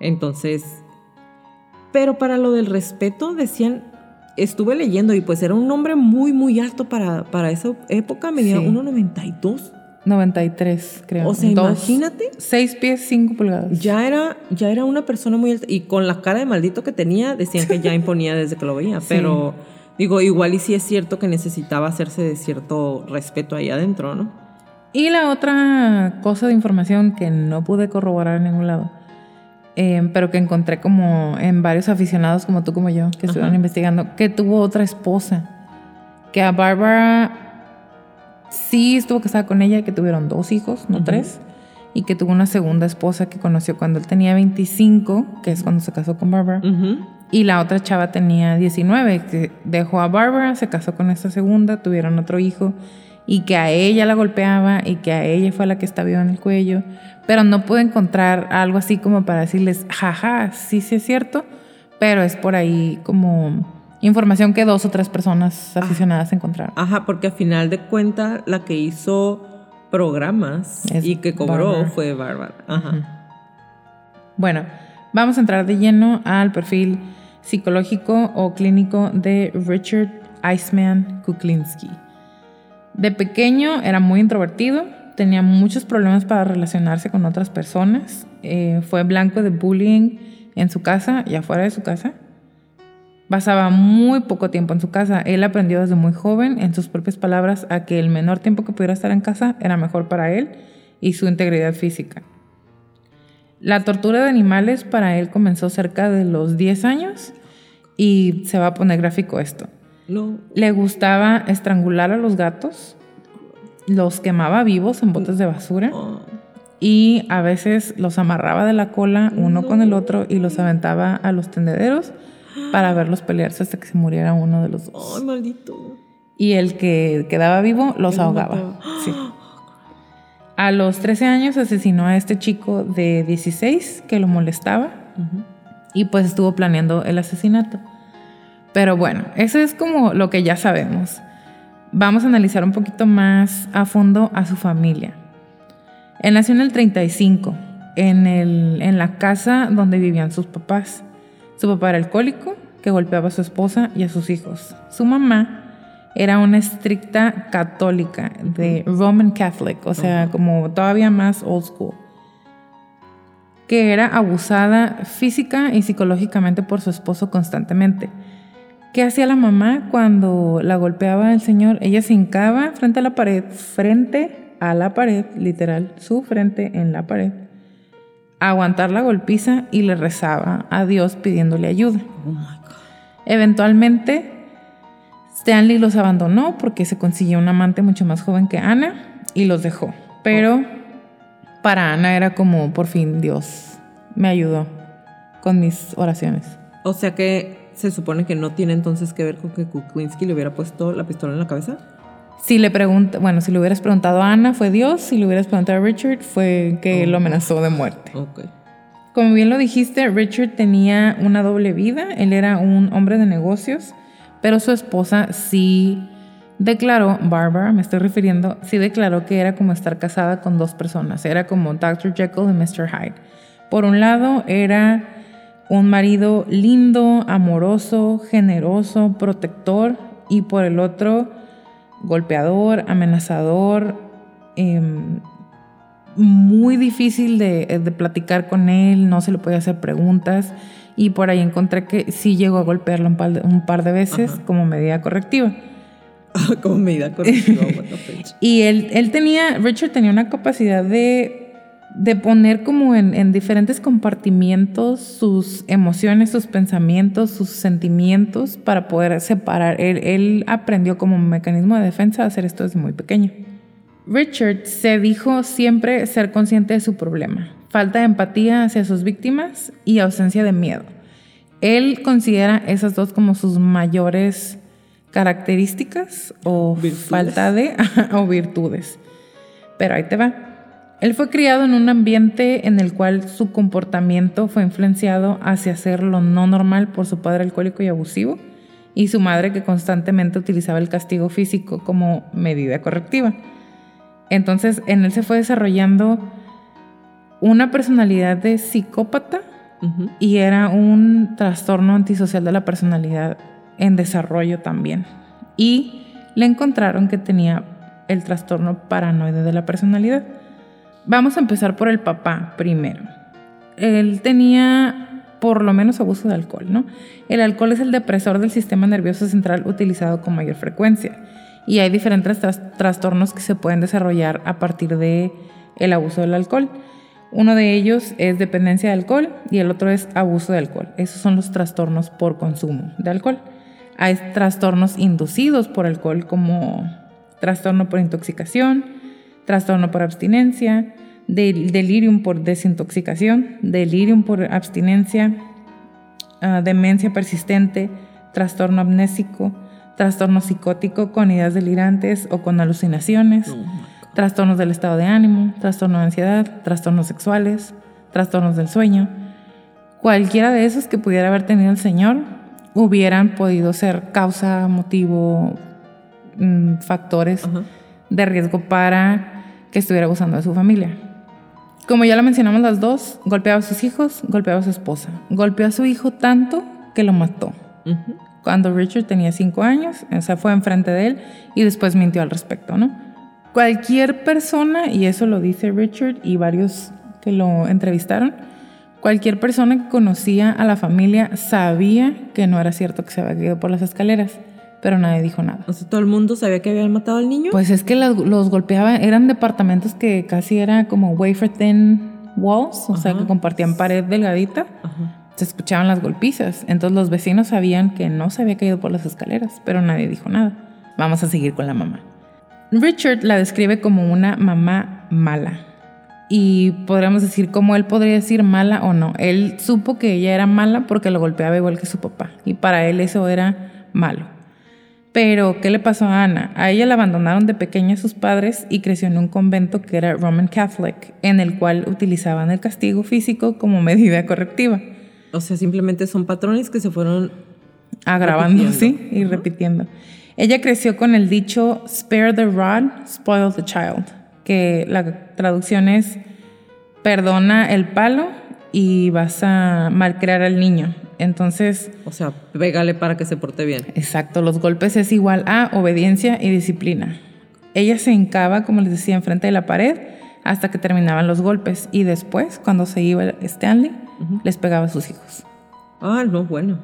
Entonces, pero para lo del respeto, decían, estuve leyendo y pues era un nombre muy, muy alto para, para esa época, medía Sí. 1,92. 93, creo. O sea, Dos- imagínate. Seis pies, cinco pulgadas. Ya era, ya era una persona muy alta y con la cara de maldito que tenía, decían que ya <laughs> imponía desde que lo veía, Sí. pero digo, igual y sí es cierto que necesitaba hacerse de cierto respeto ahí adentro, ¿no? Y la otra cosa de información que no pude corroborar en ningún lado, eh, pero que encontré como en varios aficionados como tú como yo, que estuvieron Ajá. investigando, que tuvo otra esposa, que a Bárbara sí estuvo casada con ella, que tuvieron dos hijos, no Ujú. tres, y que tuvo una segunda esposa que conoció cuando él tenía 25, que es cuando se casó con Bárbara. Ujú. Y la otra chava tenía 19, que dejó a Barbara, se casó con esta segunda, tuvieron otro hijo y que a ella la golpeaba y que a ella fue la que estaba viva en el cuello. Pero no pude encontrar algo así como para decirles, jaja, sí, sí es cierto, pero es por ahí como información que dos o tres personas aficionadas encontraron. Ajá, porque a final de cuentas la que hizo programas Es y que cobró fue Bárbara. Ajá. Bueno, vamos a entrar de lleno al perfil psicológico o clínico de Richard Iceman Kuklinski. De pequeño era muy introvertido, tenía muchos problemas para relacionarse con otras personas, eh, fue blanco de bullying en su casa y afuera de su casa. Pasaba muy poco tiempo en su casa. Él aprendió desde muy joven, en sus propias palabras, a que el menor tiempo que pudiera estar en casa era mejor para él y su integridad física. La tortura de animales para él comenzó cerca de los 10 años y se va a poner gráfico esto. No. Le gustaba estrangular a los gatos, los quemaba vivos en botes de basura Oh. y a veces los amarraba de la cola uno con el otro y los aventaba a los tendederos para verlos pelearse hasta que se muriera uno de los dos. Ay, maldito. Y el que quedaba vivo los ahogaba. Sí. <gasps> A los 13 años asesinó a este chico de 16 que lo molestaba y pues estuvo planeando el asesinato. Pero bueno, eso es como lo que ya sabemos. Vamos a analizar un poquito más a fondo a su familia. Él nació en el 35, en, el, en la casa donde vivían sus papás. Su papá era alcohólico, que golpeaba a su esposa y a sus hijos. Su mamá era una estricta católica, de Roman Catholic, o sea, como todavía más old school que era abusada física y psicológicamente por su esposo constantemente. ¿Qué hacía la mamá cuando la golpeaba el señor? Ella se hincaba frente a la pared, frente a la pared, literal, su frente en la pared, a aguantar la golpiza y le rezaba a Dios pidiéndole ayuda. Oh my God. Eventualmente, Stanley los abandonó porque se consiguió un amante mucho más joven que Ana y los dejó. Pero para Ana era como, por fin, Dios me ayudó con mis oraciones. O sea que se supone que no tiene entonces que ver con que Kuklinski le hubiera puesto la pistola en la cabeza. Si le pregunta, bueno, si le hubieras preguntado a Ana, fue Dios. Si le hubieras preguntado a Richard, fue que lo amenazó de muerte. Como bien lo dijiste, Richard tenía una doble vida. Él era un hombre de negocios, pero su esposa sí declaró, Barbara, me estoy refiriendo, sí declaró que era como estar casada con dos personas. Era como Dr. Jekyll y Mr. Hyde. Por un lado, era un marido lindo, amoroso, generoso, protector, y por el otro, golpeador, amenazador, em, muy difícil de, de platicar con él, no se le podía hacer preguntas y por ahí encontré que sí llegó a golpearlo un par de, un par de veces Ajá. como medida correctiva. <laughs> Como medida correctiva. what the fuck. Y él, él tenía, Richard tenía una capacidad de, de poner como en, en diferentes compartimientos sus emociones, sus pensamientos, sus sentimientos para poder separar. Él, él aprendió como mecanismo de defensa a hacer esto desde muy pequeño. Richard se dijo siempre ser consciente de su problema, falta de empatía hacia sus víctimas y ausencia de miedo. Él considera esas dos como sus mayores características o Virtudes. falta de <laughs> o virtudes. Pero ahí te va. Él fue criado en un ambiente en el cual su comportamiento fue influenciado hacia ser lo no normal por su padre alcohólico y abusivo y su madre que constantemente utilizaba el castigo físico como medida correctiva. Entonces en él se fue desarrollando una personalidad de psicópata y era un trastorno antisocial de la personalidad en desarrollo también. Y le encontraron que tenía el trastorno paranoide de la personalidad. Vamos a empezar por el papá primero. Él tenía por lo menos abuso de alcohol, ¿no? El alcohol es el depresor del sistema nervioso central utilizado con mayor frecuencia y hay diferentes tras- trastornos que se pueden desarrollar a partir de el abuso del alcohol. Uno de ellos es dependencia de alcohol y el otro es abuso de alcohol. Esos son los trastornos por consumo de alcohol. Hay trastornos inducidos por alcohol como trastorno por intoxicación, trastorno por abstinencia, del- delirium por desintoxicación, delirium por abstinencia, ah, demencia persistente, trastorno amnésico, trastorno psicótico con ideas delirantes o con alucinaciones. Trastornos del estado de ánimo, trastorno de ansiedad, trastornos sexuales, trastornos del sueño. Cualquiera de esos que pudiera haber tenido el Señor hubieran podido ser causa, motivo, mm, factores Ajá. de riesgo para que estuviera abusando de su familia. Como ya lo mencionamos las dos, golpeaba a sus hijos, golpeaba a su esposa. Golpeó a su hijo tanto que lo mató. Cuando Richard tenía cinco años, o sea, fue enfrente de él y después mintió al respecto, ¿no? Cualquier persona, y eso lo dice Richard y varios que lo entrevistaron, cualquier persona que conocía a la familia sabía que no era cierto que se había caído por las escaleras, pero nadie dijo nada. O sea, todo el mundo sabía que habían matado al niño. Pues es que los golpeaban, eran departamentos que casi era como wafer thin walls, o sea, que compartían pared delgadita. Se escuchaban las golpizas. Entonces los vecinos sabían que no se había caído por las escaleras, pero nadie dijo nada. Vamos a seguir con la mamá. Richard la describe como una mamá mala. Y podríamos decir cómo él podría decir mala o no. Él supo que ella era mala porque lo golpeaba igual que su papá. Y para él eso era malo. Pero, ¿qué le pasó a Ana? A ella la abandonaron de pequeña sus padres y creció en un convento que era Roman Catholic, en el cual utilizaban el castigo físico como medida correctiva. O sea, simplemente son patrones que se fueron agravando, sí, y repitiendo. Ella creció con el dicho spare the rod, spoil the child, que la traducción es perdona el palo y vas a malcriar al niño. Entonces... O sea, pégale para que se porte bien. Exacto, los golpes es igual a obediencia y disciplina. Ella se hincaba, como les decía, enfrente de la pared hasta que terminaban los golpes y después, cuando se iba Stanley, les pegaba a sus hijos. Ah, no, bueno.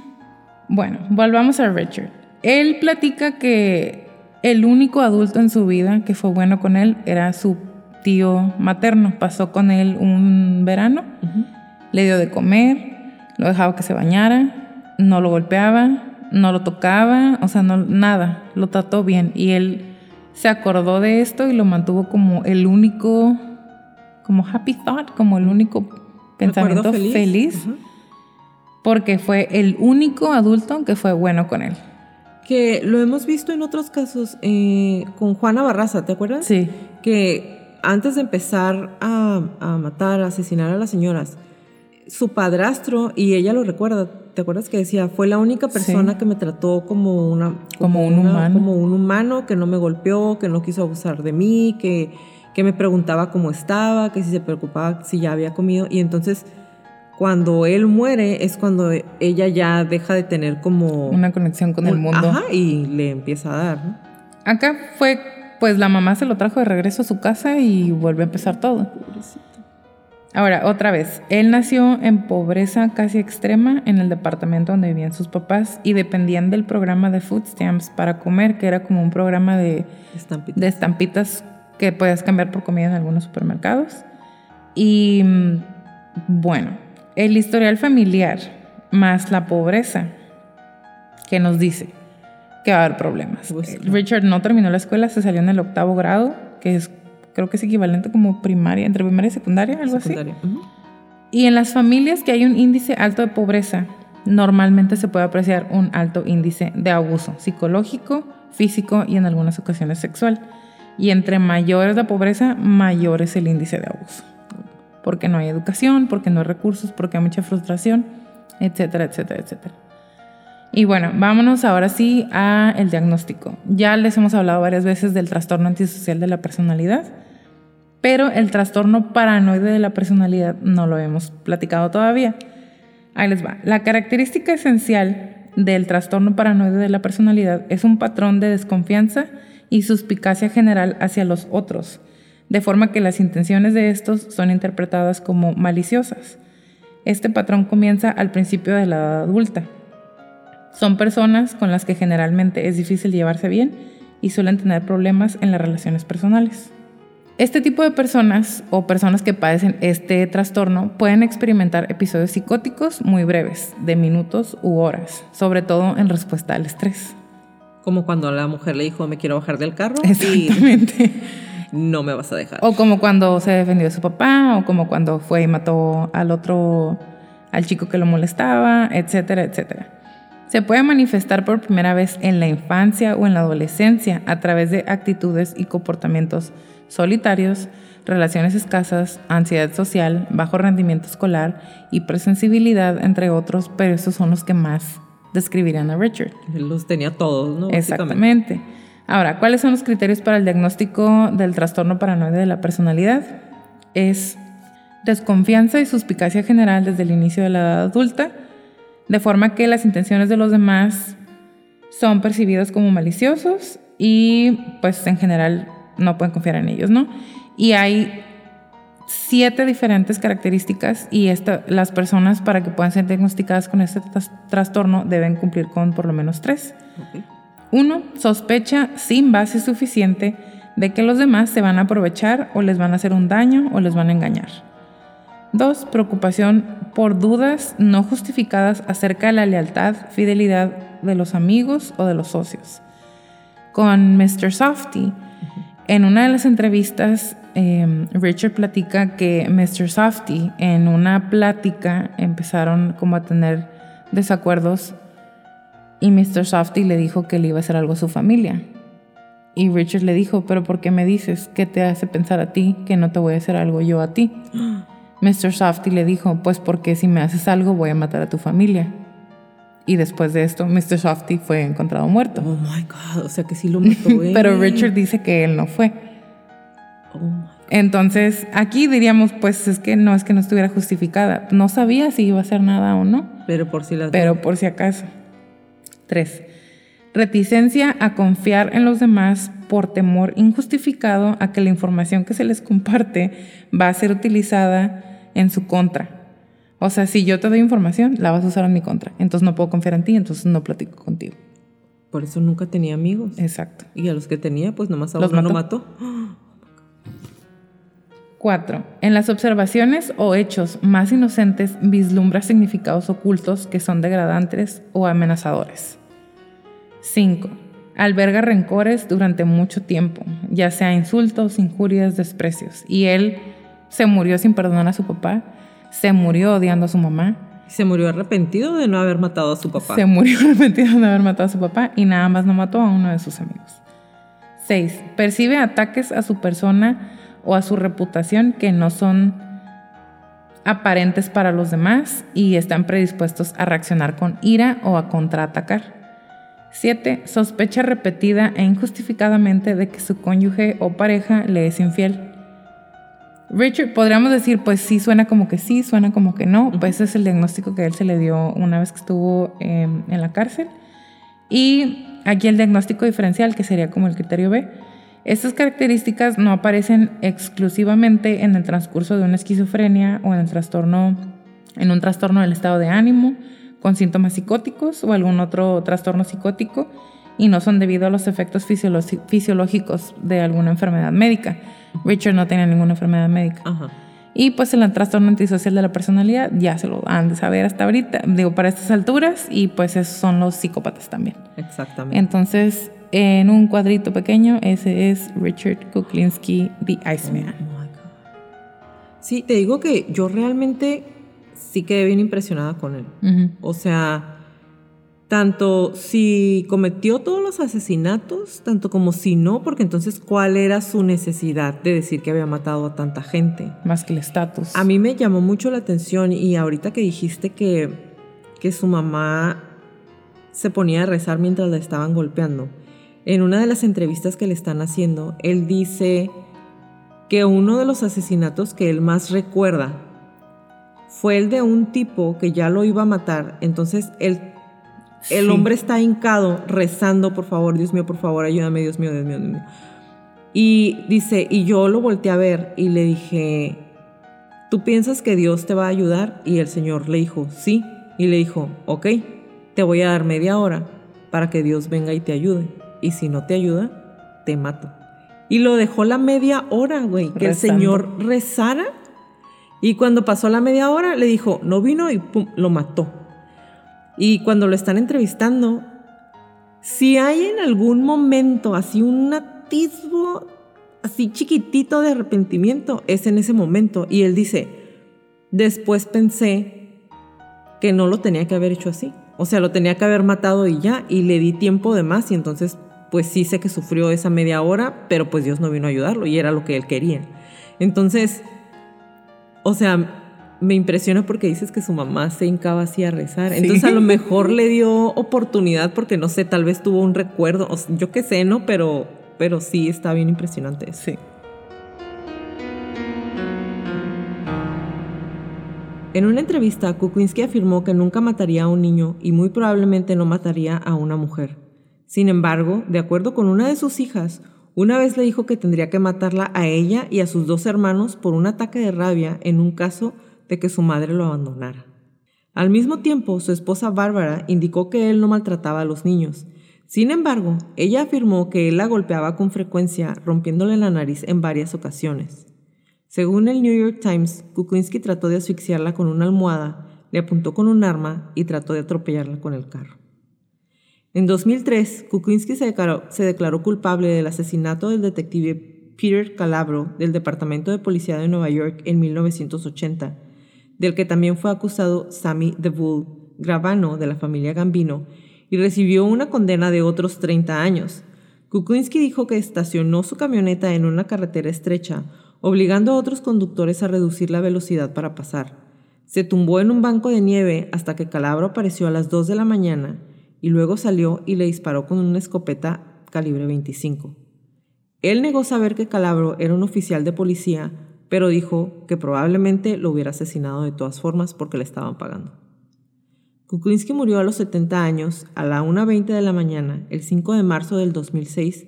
<laughs> bueno, volvamos a Richard. Él platica que el único adulto en su vida que fue bueno con él era su tío materno. Pasó con él un verano, le dio de comer, lo dejaba que se bañara, no lo golpeaba, no lo tocaba, o sea, no, nada, lo trató bien. Y él se acordó de esto y lo mantuvo como el único, como happy thought, como el único pensamiento feliz, porque fue el único adulto que fue bueno con él que lo hemos visto en otros casos eh, con Juana Barraza, ¿te acuerdas? Sí. Que antes de empezar a, matar, a asesinar a las señoras, su padrastro, y ella lo recuerda, ¿te acuerdas que decía? Fue la única persona que me trató como una... Como, un humano. Como un humano, que no me golpeó, que no quiso abusar de mí, que, que me preguntaba cómo estaba, que si se preocupaba si ya había comido. Y entonces cuando él muere es cuando ella ya deja de tener como... Una conexión con el mundo. Ajá, y le empieza a dar. Acá fue, pues la mamá se lo trajo de regreso a su casa y vuelve a empezar todo. Ahora, otra vez, él nació en pobreza casi extrema en el departamento donde vivían sus papás y dependían del programa de food stamps para comer, que era como un programa de estampitas, de estampitas que podías cambiar por comida en algunos supermercados. Y mm, bueno, el historial familiar más la pobreza que nos dice que va a haber problemas. Pues Richard no terminó la escuela, se salió en el octavo grado, que es creo que es equivalente como primaria, entre primaria y secundaria, algo así. Y en las familias que hay un índice alto de pobreza, normalmente se puede apreciar un alto índice de abuso psicológico, físico y en algunas ocasiones sexual. Y entre mayor es la pobreza, mayor es el índice de abuso porque no hay educación, porque no hay recursos, porque hay mucha frustración, etcétera, etcétera, etcétera. Y bueno, vámonos ahora sí a el diagnóstico. Ya les hemos hablado varias veces del trastorno antisocial de la personalidad, pero el trastorno paranoide de la personalidad no lo hemos platicado todavía. Ahí les va. La característica esencial del trastorno paranoide de la personalidad es un patrón de desconfianza y suspicacia general hacia los otros, de forma que las intenciones de estos son interpretadas como maliciosas. Este patrón comienza al principio de la edad adulta. Son personas con las que generalmente es difícil llevarse bien y suelen tener problemas en las relaciones personales. Este tipo de personas o personas que padecen este trastorno pueden experimentar episodios psicóticos muy breves, de minutos u horas, sobre todo en respuesta al estrés. Como cuando la mujer le dijo me quiero bajar del carro. Exactamente <laughs> no me vas a dejar. O como cuando se defendió de su papá, o como cuando fue y mató al otro, al chico que lo molestaba, etcétera, etcétera. Se puede manifestar por primera vez en la infancia o en la adolescencia a través de actitudes y comportamientos solitarios, relaciones escasas, ansiedad social, bajo rendimiento escolar, hipersensibilidad, entre otros, pero esos son los que más describirían a Richard. Los tenía todos, ¿no? Exactamente. Ahora, ¿cuáles son los criterios para el diagnóstico del trastorno paranoide de la personalidad? Es desconfianza y suspicacia general desde el inicio de la edad adulta, de forma que las intenciones de los demás son percibidas como maliciosos y pues en general no pueden confiar en ellos, ¿no? Y hay siete diferentes características y esta, las personas para que puedan ser diagnosticadas con este trastorno deben cumplir con por lo menos tres. Uno, sospecha sin base suficiente de que los demás se van a aprovechar o les van a hacer un daño o les van a engañar. Dos, preocupación por dudas no justificadas acerca de la lealtad, fidelidad de los amigos o de los socios. Con Mr. Softy, en una de las entrevistas, em, Richard platica que Mr. Softy en una plática empezaron como a tener desacuerdos y Mr. Softy le dijo que le iba a hacer algo a su familia. Y Richard le dijo, pero ¿por qué me dices? ¿Qué te hace pensar a ti que no te voy a hacer algo yo a ti? <gasps> Mr. Softy le dijo, pues porque si me haces algo voy a matar a tu familia. Y después de esto, Mr. Softy fue encontrado muerto. Oh my God, o sea que sí lo mató. <laughs> pero Richard dice que él no fue. Oh Entonces, aquí diríamos, pues es que no es que no estuviera justificada. No sabía si iba a hacer nada o no. Pero por si las Pero por si acaso. Tres. Reticencia a confiar en los demás por temor injustificado a que la información que se les comparte va a ser utilizada en su contra. O sea, si yo te doy información, la vas a usar en mi contra. Entonces no puedo confiar en ti, entonces no platico contigo. Por eso nunca tenía amigos. Exacto. Y a los que tenía, pues nomás a los mató. mató. Cuatro. En las observaciones o hechos más inocentes vislumbra significados ocultos que son degradantes o amenazadores. 5. Alberga rencores durante mucho tiempo, ya sea insultos, injurias, desprecios. Y él se murió sin perdonar a su papá, se murió odiando a su mamá. Se murió arrepentido de no haber matado a su papá. Se murió <laughs> arrepentido de no haber matado a su papá y nada más no mató a uno de sus amigos. 6. Percibe ataques a su persona o a su reputación que no son aparentes para los demás y están predispuestos a reaccionar con ira o a contraatacar. 7. Sospecha repetida e injustificadamente de que su cónyuge o pareja le es infiel. Richard, podríamos decir, pues sí, suena como que sí, suena como que no. Pues ese es el diagnóstico que él se le dio una vez que estuvo em, en la cárcel. Y aquí el diagnóstico diferencial, que sería como el criterio B. Estas características no aparecen exclusivamente en el transcurso de una esquizofrenia o en el trastorno, en un trastorno del estado de ánimo, con síntomas psicóticos o algún otro trastorno psicótico y no son debido a los efectos fisiológicos de alguna enfermedad médica. Richard no tenía ninguna enfermedad médica. Y pues el trastorno antisocial de la personalidad ya se lo han de saber hasta ahorita, digo, para estas alturas, y pues esos son los psicópatas también. Exactamente. Entonces, en un cuadrito pequeño, ese es Richard Kuklinski, The Iceman. Oh sí, te digo que yo realmente sí quedé bien impresionada con él. O sea, tanto si cometió todos los asesinatos, tanto como si no, porque entonces cuál era su necesidad de decir que había matado a tanta gente. Más que el estatus. A mí me llamó mucho la atención y ahorita que dijiste que, que su mamá se ponía a rezar mientras la estaban golpeando, en una de las entrevistas que le están haciendo, él dice que uno de los asesinatos que él más recuerda fue el de un tipo que ya lo iba a matar. Entonces el, el hombre está hincado rezando, por favor, Dios mío, por favor, ayúdame, Dios mío, Dios mío, Dios mío. Y dice, y yo lo volteé a ver y le dije, ¿tú piensas que Dios te va a ayudar? Y el Señor le dijo, sí. Y le dijo, ok, te voy a dar media hora para que Dios venga y te ayude. Y si no te ayuda, te mato. Y lo dejó la media hora, güey, que el Señor rezara y cuando pasó la media hora, le dijo, no vino y lo mató. Y cuando lo están entrevistando, si hay en algún momento así un atisbo, así chiquitito de arrepentimiento, es en ese momento. Y él dice, después pensé que no lo tenía que haber hecho así. O sea, lo tenía que haber matado y ya, y le di tiempo de más y entonces, pues sí sé que sufrió esa media hora, pero pues Dios no vino a ayudarlo y era lo que él quería. Entonces, o sea, me impresiona porque dices que su mamá se hincaba así a rezar. Entonces a lo mejor le dio oportunidad porque no sé, tal vez tuvo un recuerdo, yo qué sé, ¿no? Pero, pero sí está bien impresionante. Sí. En una entrevista, Kuklinski afirmó que nunca mataría a un niño y muy probablemente no mataría a una mujer. Sin embargo, de acuerdo con una de sus hijas, Una vez le dijo que tendría que matarla a ella y a sus dos hermanos por un ataque de rabia en un caso de que su madre lo abandonara. Al mismo tiempo, su esposa Bárbara indicó que él no maltrataba a los niños. Sin embargo, ella afirmó que él la golpeaba con frecuencia, rompiéndole la nariz en varias ocasiones. Según el New York Times, Kuklinski trató de asfixiarla con una almohada, le apuntó con un arma y trató de atropellarla con el carro. En 2003, Kuklinski se declaró, se declaró culpable del asesinato del detective Peter Calabro del Departamento de Policía de Nueva York en 1980 del que también fue acusado Sammy DeVool, gravano de la familia Gambino, y recibió una condena de otros 30 años. Kuklinski dijo que estacionó su camioneta en una carretera estrecha, obligando a otros conductores a reducir la velocidad para pasar. Se tumbó en un banco de nieve hasta que Calabro apareció a las 2 de la mañana y luego salió y le disparó con una escopeta calibre 25. Él negó saber que Calabro era un oficial de policía, pero dijo que probablemente lo hubiera asesinado de todas formas porque le estaban pagando. Kuklinski murió a los 70 años a la 1.20 de la mañana, el 5 de marzo del 2006,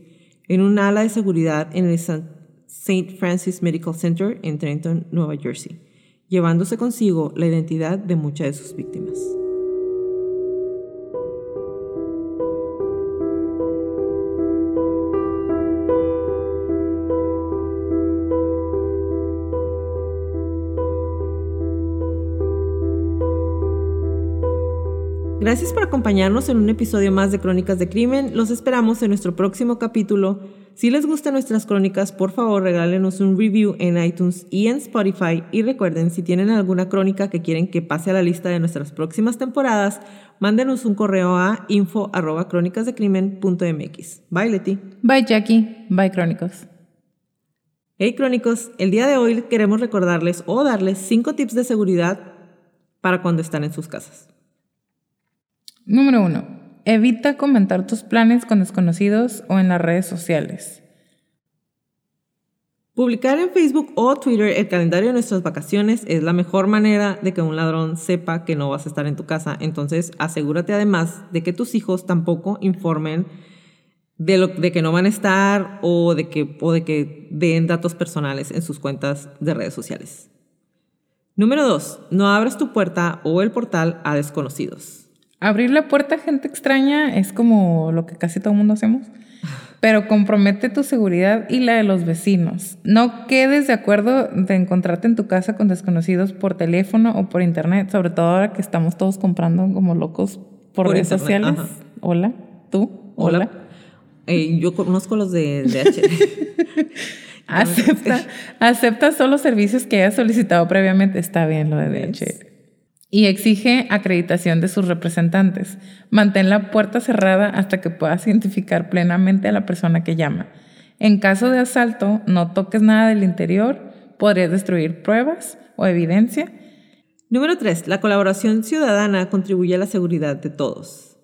en un ala de seguridad en el St. Francis Medical Center en Trenton, Nueva Jersey, llevándose consigo la identidad de muchas de sus víctimas. Gracias por acompañarnos en un episodio más de Crónicas de Crimen. Los esperamos en nuestro próximo capítulo. Si les gustan nuestras crónicas, por favor regálenos un review en iTunes y en Spotify. Y recuerden, si tienen alguna crónica que quieren que pase a la lista de nuestras próximas temporadas, mándenos un correo a info Bye Leti. Bye Jackie. Bye Crónicos. Hey Crónicos, el día de hoy queremos recordarles o darles 5 tips de seguridad para cuando están en sus casas. Número uno, evita comentar tus planes con desconocidos o en las redes sociales. Publicar en Facebook o Twitter el calendario de nuestras vacaciones es la mejor manera de que un ladrón sepa que no vas a estar en tu casa. Entonces, asegúrate además de que tus hijos tampoco informen de, lo, de que no van a estar o de, que, o de que den datos personales en sus cuentas de redes sociales. Número dos, no abras tu puerta o el portal a desconocidos. Abrir la puerta a gente extraña es como lo que casi todo el mundo hacemos, pero compromete tu seguridad y la de los vecinos. No quedes de acuerdo de encontrarte en tu casa con desconocidos por teléfono o por internet, sobre todo ahora que estamos todos comprando como locos por, redes sociales. Hola, tú. Hola. Eh, yo conozco los de DHL. <laughs> <laughs> acepta, acepta solo servicios que hayas solicitado previamente. Está bien lo de DHL y exige acreditación de sus representantes. Mantén la puerta cerrada hasta que puedas identificar plenamente a la persona que llama. En caso de asalto, no toques nada del interior, podrías destruir pruebas o evidencia. Número 3. La colaboración ciudadana contribuye a la seguridad de todos.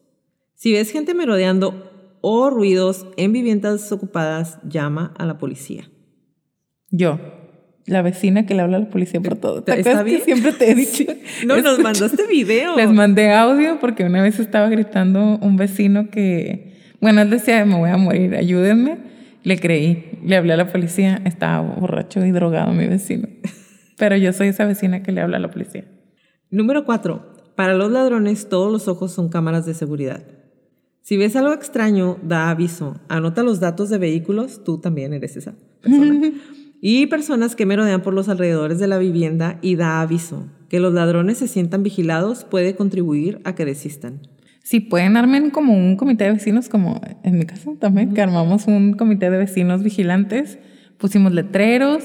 Si ves gente merodeando o ruidos en viviendas ocupadas, llama a la policía. Yo, la vecina que le habla a la policía por todo. ¿Te ¿Está bien? que siempre te <laughs> he dicho? No, nos mandaste video. Les mandé audio porque una vez estaba gritando un vecino que, bueno, él decía, me voy a morir, ayúdenme. Le creí, le hablé a la policía, estaba borracho y drogado mi vecino. Pero yo soy esa vecina que le habla a la policía. Número cuatro. Para los ladrones, todos los ojos son cámaras de seguridad. Si ves algo extraño, da aviso. Anota los datos de vehículos, tú también eres esa persona. <laughs> y personas que merodean por los alrededores de la vivienda y da aviso. Que los ladrones se sientan vigilados puede contribuir a que desistan. Si pueden armen como un comité de vecinos, como en mi casa también, que armamos un comité de vecinos vigilantes, pusimos letreros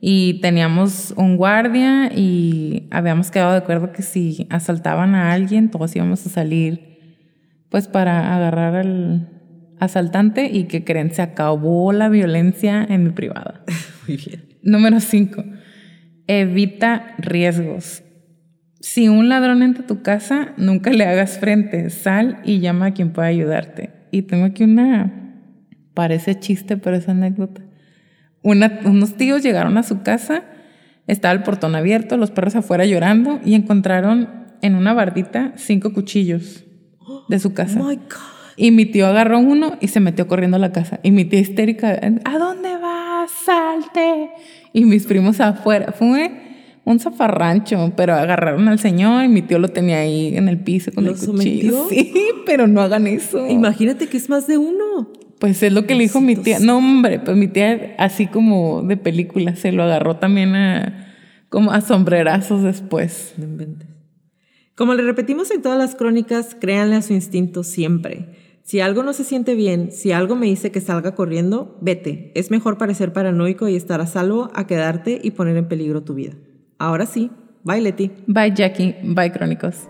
y teníamos un guardia y habíamos quedado de acuerdo que si asaltaban a alguien, todos íbamos a salir pues para agarrar al asaltante y que creen se acabó la violencia en mi privada. <laughs> Número 5. Evita riesgos. Si un ladrón entra a tu casa, nunca le hagas frente. Sal y llama a quien pueda ayudarte. Y tengo aquí una, parece chiste, pero es anécdota. unos tíos llegaron a su casa, estaba el portón abierto, los perros afuera llorando y encontraron en una bardita cinco cuchillos de su casa. Oh my God. Y mi tío agarró uno y se metió corriendo a la casa. Y mi tía histérica, ¿a dónde vas? Salte. Y mis primos afuera. Fue un zafarrancho, pero agarraron al señor y mi tío lo tenía ahí en el piso con el cuchillo. <laughs> Sí, pero no hagan eso. Imagínate que es más de uno. Pues es lo que le dijo mi tía. No, hombre, pues mi tía, así como de película, se lo agarró también a, como a sombrerazos después. Como le repetimos en todas las crónicas, créanle a su instinto siempre. Si algo no se siente bien, si algo me dice que salga corriendo, vete. Es mejor parecer paranoico y estar a salvo a quedarte y poner en peligro tu vida. Ahora sí, bye Leti. Bye Jackie, bye Crónicos.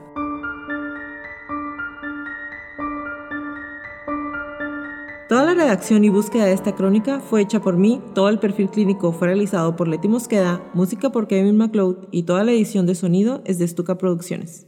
Toda la redacción y búsqueda de esta crónica fue hecha por mí, todo el perfil clínico fue realizado por Leti Mosqueda, música por Kevin MacLeod y toda la edición de sonido es de Stuka Producciones.